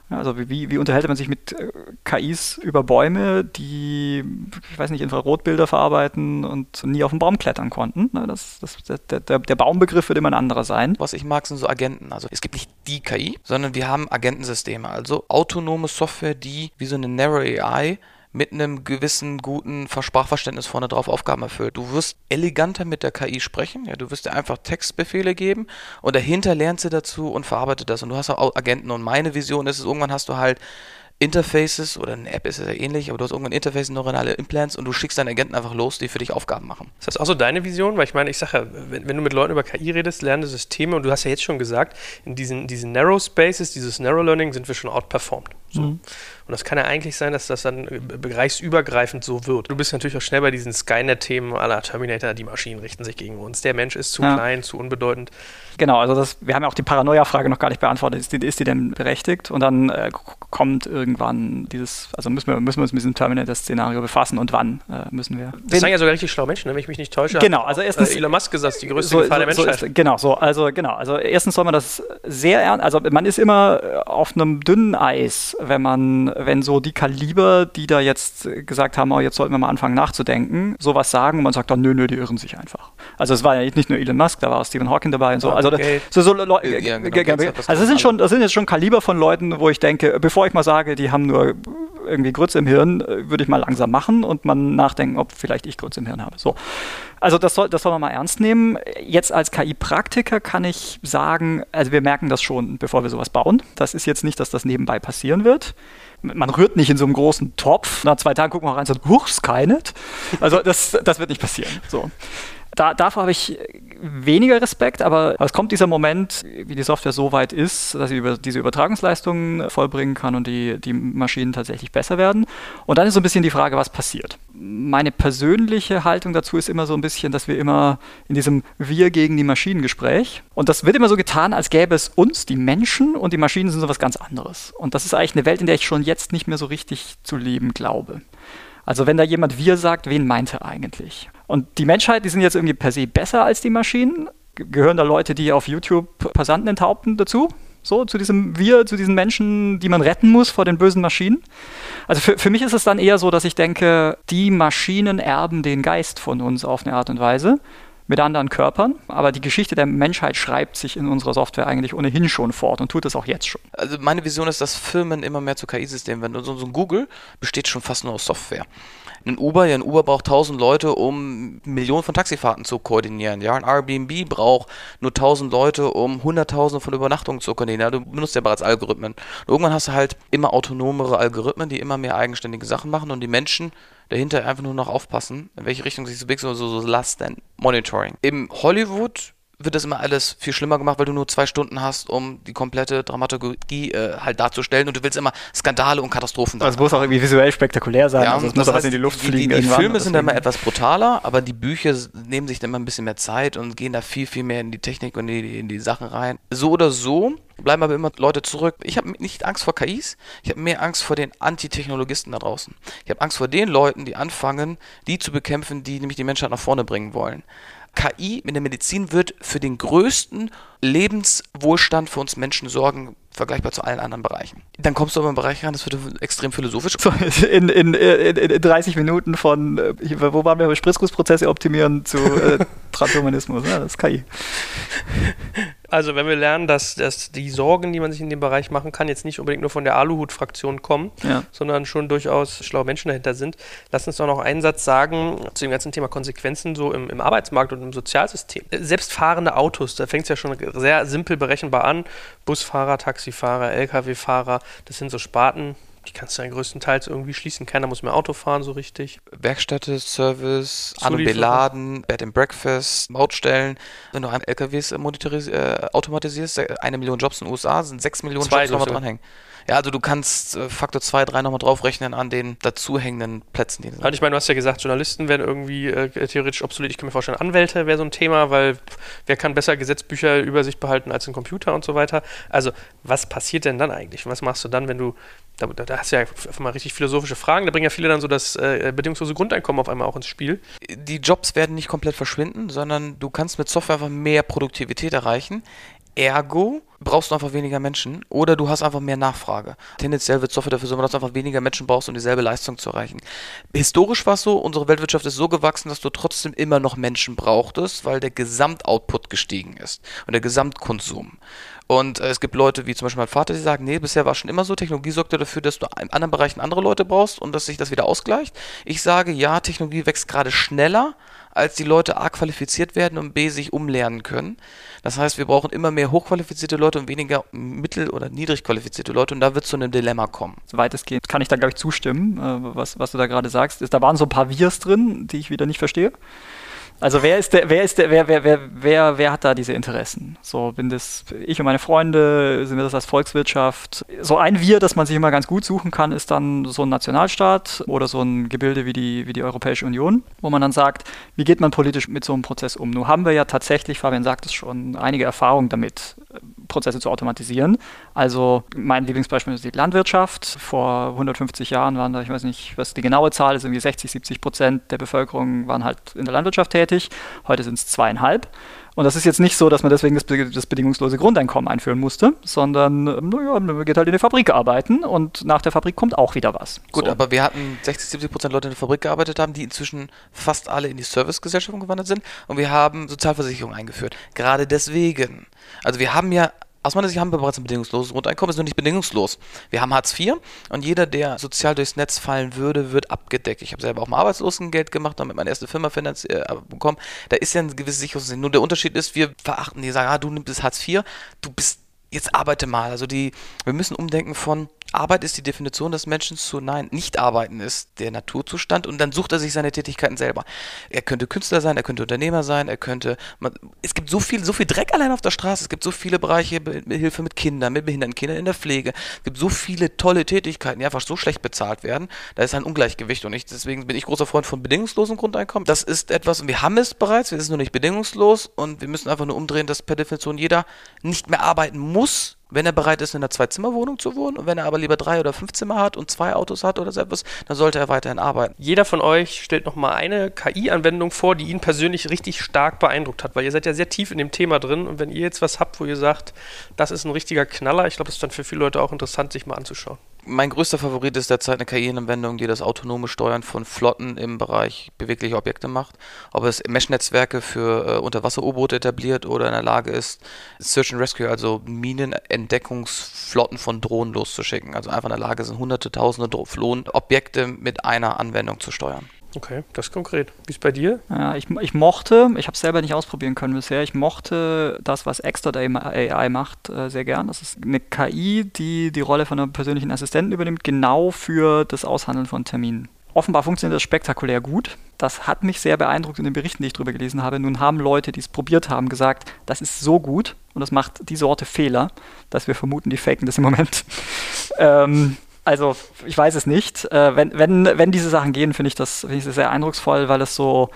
Also wie, wie unterhält man sich mit äh, KIs über Bäume, die, ich weiß nicht, Infrarotbilder verarbeiten und nie auf den Baum klettern konnten? Das, das, der, der, der Baumbegriff wird immer ein anderer sein. Was ich mag, sind so Agenten. Also es gibt nicht die KI, sondern wir haben Agentensysteme, also autonome Software, die wie so eine Narrow AI mit einem gewissen guten Sprachverständnis vorne drauf Aufgaben erfüllt. Du wirst eleganter mit der KI sprechen, ja, du wirst dir einfach Textbefehle geben und dahinter lernt sie dazu und verarbeitet das. Und du hast auch Agenten und meine Vision ist es, irgendwann hast du halt Interfaces oder eine App ist ja ähnlich, aber du hast irgendwann Interfaces, neuronale Implants und du schickst deinen Agenten einfach los, die für dich Aufgaben machen. Ist das auch so deine Vision? Weil ich meine, ich sage ja, wenn, wenn, du mit Leuten über KI redest, lernende Systeme und du hast ja jetzt schon gesagt, in diesen, diesen Narrow Spaces, dieses Narrow Learning sind wir schon outperformed. So. Mhm. Und das kann ja eigentlich sein, dass das dann bereichsübergreifend so wird. Du bist natürlich auch schnell bei diesen Skynet-Themen aller Terminator, die Maschinen richten sich gegen uns. Der Mensch ist zu ja. klein, zu unbedeutend. Genau, also das, wir haben ja auch die Paranoia-Frage noch gar nicht beantwortet. Ist die, ist die denn berechtigt? Und dann äh, kommt irgendwann dieses, also müssen wir, müssen wir uns mit diesem Terminator-Szenario befassen und wann äh, müssen wir. Das sagen ja sogar richtig schlaue Menschen, ne? wenn ich mich nicht täusche. Genau, also erstens. Äh, Elon Musk gesagt, die größte so, Gefahr so, der Menschheit. So ist, genau, so, also genau, also erstens soll man das sehr ernst, also man ist immer äh, auf einem dünnen Eis, wenn man, wenn so die Kaliber, die da jetzt gesagt haben, oh, jetzt sollten wir mal anfangen nachzudenken, sowas sagen und man sagt dann, nö, nö, die irren sich einfach. Also es war ja nicht nur Elon Musk, da war auch Stephen Hawking dabei und so. Also, okay. so, so Leute, ja, genau, also das sind schon, das sind jetzt schon Kaliber von Leuten, wo ich denke, bevor ich mal sage, die haben nur irgendwie Grütze im Hirn, würde ich mal langsam machen und man nachdenken, ob vielleicht ich Grütze im Hirn habe. So. Also das soll, das soll man mal ernst nehmen. Jetzt als KI-Praktiker kann ich sagen, also wir merken das schon, bevor wir sowas bauen. Das ist jetzt nicht, dass das nebenbei passieren wird man rührt nicht in so einem großen Topf. Nach zwei Tagen gucken wir rein und sagen, huch, Skynet. Also das, das wird nicht passieren. So da, davor habe ich weniger Respekt, aber es kommt dieser Moment, wie die Software so weit ist, dass sie über diese Übertragungsleistungen vollbringen kann und die, die Maschinen tatsächlich besser werden. Und dann ist so ein bisschen die Frage, was passiert. Meine persönliche Haltung dazu ist immer so ein bisschen, dass wir immer in diesem Wir gegen die Maschinen Gespräch und das wird immer so getan, als gäbe es uns, die Menschen, und die Maschinen sind so was ganz anderes. Und das ist eigentlich eine Welt, in der ich schon jetzt nicht mehr so richtig zu leben glaube. Also wenn da jemand wir sagt, wen meint er eigentlich? Und die Menschheit, die sind jetzt irgendwie per se besser als die Maschinen. Gehören da Leute, die auf YouTube Passanten enthaupten dazu? So, zu diesem Wir, zu diesen Menschen, die man retten muss vor den bösen Maschinen. Also für, für mich ist es dann eher so, dass ich denke, die Maschinen erben den Geist von uns auf eine Art und Weise mit anderen Körpern, aber die Geschichte der Menschheit schreibt sich in unserer Software eigentlich ohnehin schon fort und tut es auch jetzt schon. Also meine Vision ist, dass Firmen immer mehr zu KI-Systemen werden. So, so ein Google besteht schon fast nur aus Software. Ein Uber, ja, ein Uber braucht 1000 Leute, um Millionen von Taxifahrten zu koordinieren. Ja, ein Airbnb braucht nur 1000 Leute, um Hunderttausende von Übernachtungen zu koordinieren. Ja, du benutzt ja bereits Algorithmen. Und irgendwann hast du halt immer autonomere Algorithmen, die immer mehr eigenständige Sachen machen und die Menschen dahinter einfach nur noch aufpassen, in welche Richtung sich so bewegt, so, so Last and Monitoring. Im Hollywood wird das immer alles viel schlimmer gemacht, weil du nur zwei Stunden hast, um die komplette Dramaturgie äh, halt darzustellen und du willst immer Skandale und Katastrophen. Also es muss auch irgendwie visuell spektakulär sein, ja, also es muss auch was in die Luft fliegen. Die, die, die Filme sind dann immer etwas brutaler, aber die Bücher nehmen sich dann immer ein bisschen mehr Zeit und gehen da viel, viel mehr in die Technik und in die, in die Sachen rein. So oder so bleiben aber immer Leute zurück. Ich habe nicht Angst vor KIs, ich habe mehr Angst vor den Antitechnologisten da draußen. Ich habe Angst vor den Leuten, die anfangen, die zu bekämpfen, die nämlich die Menschheit nach vorne bringen wollen. KI in der Medizin wird für den größten Lebenswohlstand für uns Menschen sorgen, vergleichbar zu allen anderen Bereichen. Dann kommst du aber im Bereich rein, das wird extrem philosophisch. So, in, in, in, in 30 Minuten von, äh, wo waren wir, Spritzgussprozesse optimieren zu äh, Transhumanismus, ja, das ist KI. Also wenn wir lernen, dass, dass die Sorgen, die man sich in dem Bereich machen kann, jetzt nicht unbedingt nur von der Aluhut-Fraktion kommen, ja. sondern schon durchaus schlaue Menschen dahinter sind, lass uns doch noch einen Satz sagen zu dem ganzen Thema Konsequenzen so im, im Arbeitsmarkt und im Sozialsystem. Selbstfahrende Autos, da fängt es ja schon sehr simpel berechenbar an. Busfahrer, Taxifahrer, Lkw-Fahrer, das sind so Sparten, die kannst du ja größtenteils irgendwie schließen. Keiner muss mehr Auto fahren, so richtig. Werkstätte, Service, An- und Beladen, Bed and Breakfast, Mautstellen. Wenn du LKWs äh, automatisierst, äh, eine Million Jobs in den USA, sind sechs Millionen Zwei Jobs nochmal dranhängen. Ja, also du kannst äh, Faktor 2, 3 nochmal draufrechnen an den dazuhängenden Plätzen. Die also ich meine, du hast ja gesagt, Journalisten werden irgendwie äh, theoretisch obsolet. Ich kann mir vorstellen, Anwälte wäre so ein Thema, weil wer kann besser Gesetzbücher über sich behalten als ein Computer und so weiter. Also was passiert denn dann eigentlich? Was machst du dann, wenn du da, da, hast du ja einfach mal richtig philosophische Fragen. Da bringen ja viele dann so das äh, bedingungslose Grundeinkommen auf einmal auch ins Spiel. Die Jobs werden nicht komplett verschwinden, sondern du kannst mit Software einfach mehr Produktivität erreichen. Ergo brauchst du einfach weniger Menschen oder du hast einfach mehr Nachfrage. Tendenziell wird Software dafür sorgen, dass du einfach weniger Menschen brauchst, um dieselbe Leistung zu erreichen. Historisch war es so, unsere Weltwirtschaft ist so gewachsen, dass du trotzdem immer noch Menschen brauchtest, weil der Gesamtoutput gestiegen ist und der Gesamtkonsum. Und äh, es gibt Leute wie zum Beispiel mein Vater, die sagen, nee, bisher war schon immer so, Technologie sorgt dafür, dass du in anderen Bereichen andere Leute brauchst und dass sich das wieder ausgleicht. Ich sage, ja, Technologie wächst gerade schneller, als die Leute A qualifiziert werden und B sich umlernen können. Das heißt, wir brauchen immer mehr hochqualifizierte Leute und weniger mittel- oder niedrig qualifizierte Leute und da wird es zu einem Dilemma kommen. Weitestgehend kann ich da, glaube ich, zustimmen, äh, was, was du da gerade sagst. Da waren so ein paar Wirs drin, die ich wieder nicht verstehe. Also wer ist der, wer ist der, wer, wer, wer, wer, wer hat da diese Interessen? So bin das ich und meine Freunde, sind wir das als Volkswirtschaft. So ein Wir, das man sich immer ganz gut suchen kann, ist dann so ein Nationalstaat oder so ein Gebilde wie die, wie die Europäische Union, wo man dann sagt, wie geht man politisch mit so einem Prozess um? Nun haben wir ja tatsächlich, Fabian sagt es schon, einige Erfahrungen damit, Prozesse zu automatisieren. Also mein Lieblingsbeispiel ist die Landwirtschaft. Vor 150 Jahren waren da, ich weiß nicht, was die genaue Zahl ist, irgendwie 60, 70 Prozent der Bevölkerung waren halt in der Landwirtschaft tätig tätig. Heute sind es zweieinhalb. Und das ist jetzt nicht so, dass man deswegen das, das bedingungslose Grundeinkommen einführen musste, sondern naja, man geht halt in der Fabrik arbeiten und nach der Fabrik kommt auch wieder was. Gut, so. aber wir hatten 60, 70 Prozent Leute in der Fabrik gearbeitet haben, die inzwischen fast alle in die Servicegesellschaft gewandert sind und wir haben Sozialversicherung eingeführt. Gerade deswegen. Also wir haben ja aus meiner Sicht haben wir bereits ein bedingungsloses Grundeinkommen, ist nur nicht bedingungslos. Wir haben Hartz IV und jeder, der sozial durchs Netz fallen würde, wird abgedeckt. Ich habe selber auch mal Arbeitslosengeld gemacht, damit meine erste Firma äh, bekommen. Da ist ja ein gewisses Sicherungssystem. Nur der Unterschied ist, wir verachten die, sagen, ah, du nimmst Hartz IV, du bist jetzt arbeite mal. Also die, wir müssen umdenken von, Arbeit ist die Definition des Menschen zu Nein. Nicht arbeiten ist der Naturzustand und dann sucht er sich seine Tätigkeiten selber. Er könnte Künstler sein, er könnte Unternehmer sein, er könnte. Man, es gibt so viel, so viel Dreck allein auf der Straße. Es gibt so viele Bereiche mit Hilfe mit Kindern, mit behinderten Kindern in der Pflege. Es gibt so viele tolle Tätigkeiten, die einfach so schlecht bezahlt werden. Da ist ein Ungleichgewicht und ich, deswegen bin ich großer Freund von bedingungslosem Grundeinkommen. Das ist etwas, und wir haben es bereits, wir sind nur nicht bedingungslos und wir müssen einfach nur umdrehen, dass per Definition jeder nicht mehr arbeiten muss, Wenn er bereit ist, in einer Zwei-Zimmer-Wohnung zu wohnen und wenn er aber lieber drei oder fünf Zimmer hat und zwei Autos hat oder so etwas, dann sollte er weiterhin arbeiten. Jeder von euch stellt nochmal eine KI-Anwendung vor, die ihn persönlich richtig stark beeindruckt hat, weil ihr seid ja sehr tief in dem Thema drin und wenn ihr jetzt was habt, wo ihr sagt, das ist ein richtiger Knaller, ich glaube, das ist dann für viele Leute auch interessant, sich mal anzuschauen mein größter Favorit ist derzeit eine KI-Anwendung, die das autonome Steuern von Flotten im Bereich bewegliche Objekte macht. Ob es Mesh-Netzwerke für äh, Unterwasser-U-Boote etabliert oder in der Lage ist, Search and Rescue, also Minenentdeckungsflotten von Drohnen loszuschicken. Also einfach in der Lage sind, hunderte, tausende Objekte mit einer Anwendung zu steuern. Okay, das ist konkret. Wie ist bei dir? Ja, ich, ich mochte, ich habe es selber nicht ausprobieren können bisher, ich mochte das, was Extra.ai macht, äh, sehr gern. Das ist eine KI, die die Rolle von einem persönlichen Assistenten übernimmt, genau für das Aushandeln von Terminen. Offenbar funktioniert das spektakulär gut. Das hat mich sehr beeindruckt in den Berichten, die ich darüber gelesen habe. Nun haben Leute, die es probiert haben, gesagt, das ist so gut und das macht die Sorte Fehler, dass wir vermuten, die faken das im Moment. ähm, also ich weiß es nicht. Äh, wenn, wenn, wenn diese Sachen gehen, finde ich, das, find ich das sehr eindrucksvoll, weil es so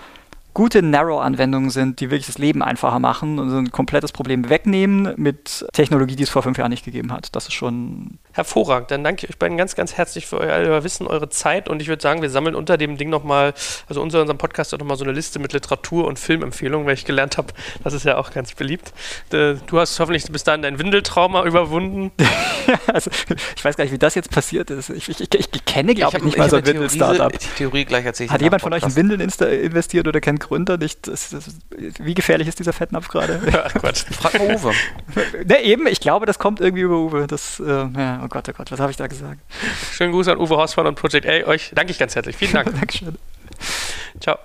gute Narrow-Anwendungen sind, die wirklich das Leben einfacher machen und so ein komplettes Problem wegnehmen mit Technologie, die es vor fünf Jahren nicht gegeben hat. Das ist schon Hervorragend. Dann danke ich euch beiden ganz, ganz herzlich für euer Wissen, eure Zeit und ich würde sagen, wir sammeln unter dem Ding nochmal, also unter unserem Podcast nochmal so eine Liste mit Literatur- und Filmempfehlungen, weil ich gelernt habe, das ist ja auch ganz beliebt. Äh, du hast hoffentlich bis dahin dein Windeltrauma überwunden. also, ich weiß gar nicht, wie das jetzt passiert ist. Ich, ich, ich, ich kenne, glaube ich, nicht mal so ein Windel-Startup. Theorie gleich erzählt. Hat jemand von euch in Windeln investiert oder kennt Gründer? Nicht, das, das, wie gefährlich ist dieser Fettnapf gerade? Ja, Quatsch. Frag mal Uwe. ne, eben, ich glaube, das kommt irgendwie über Uwe. Das, äh, ja, oh Gott, oh Gott, was habe ich da gesagt? Schönen Gruß an Uwe Hausmann und Project A. Euch danke ich ganz herzlich. Vielen Dank. Dankeschön. Ciao.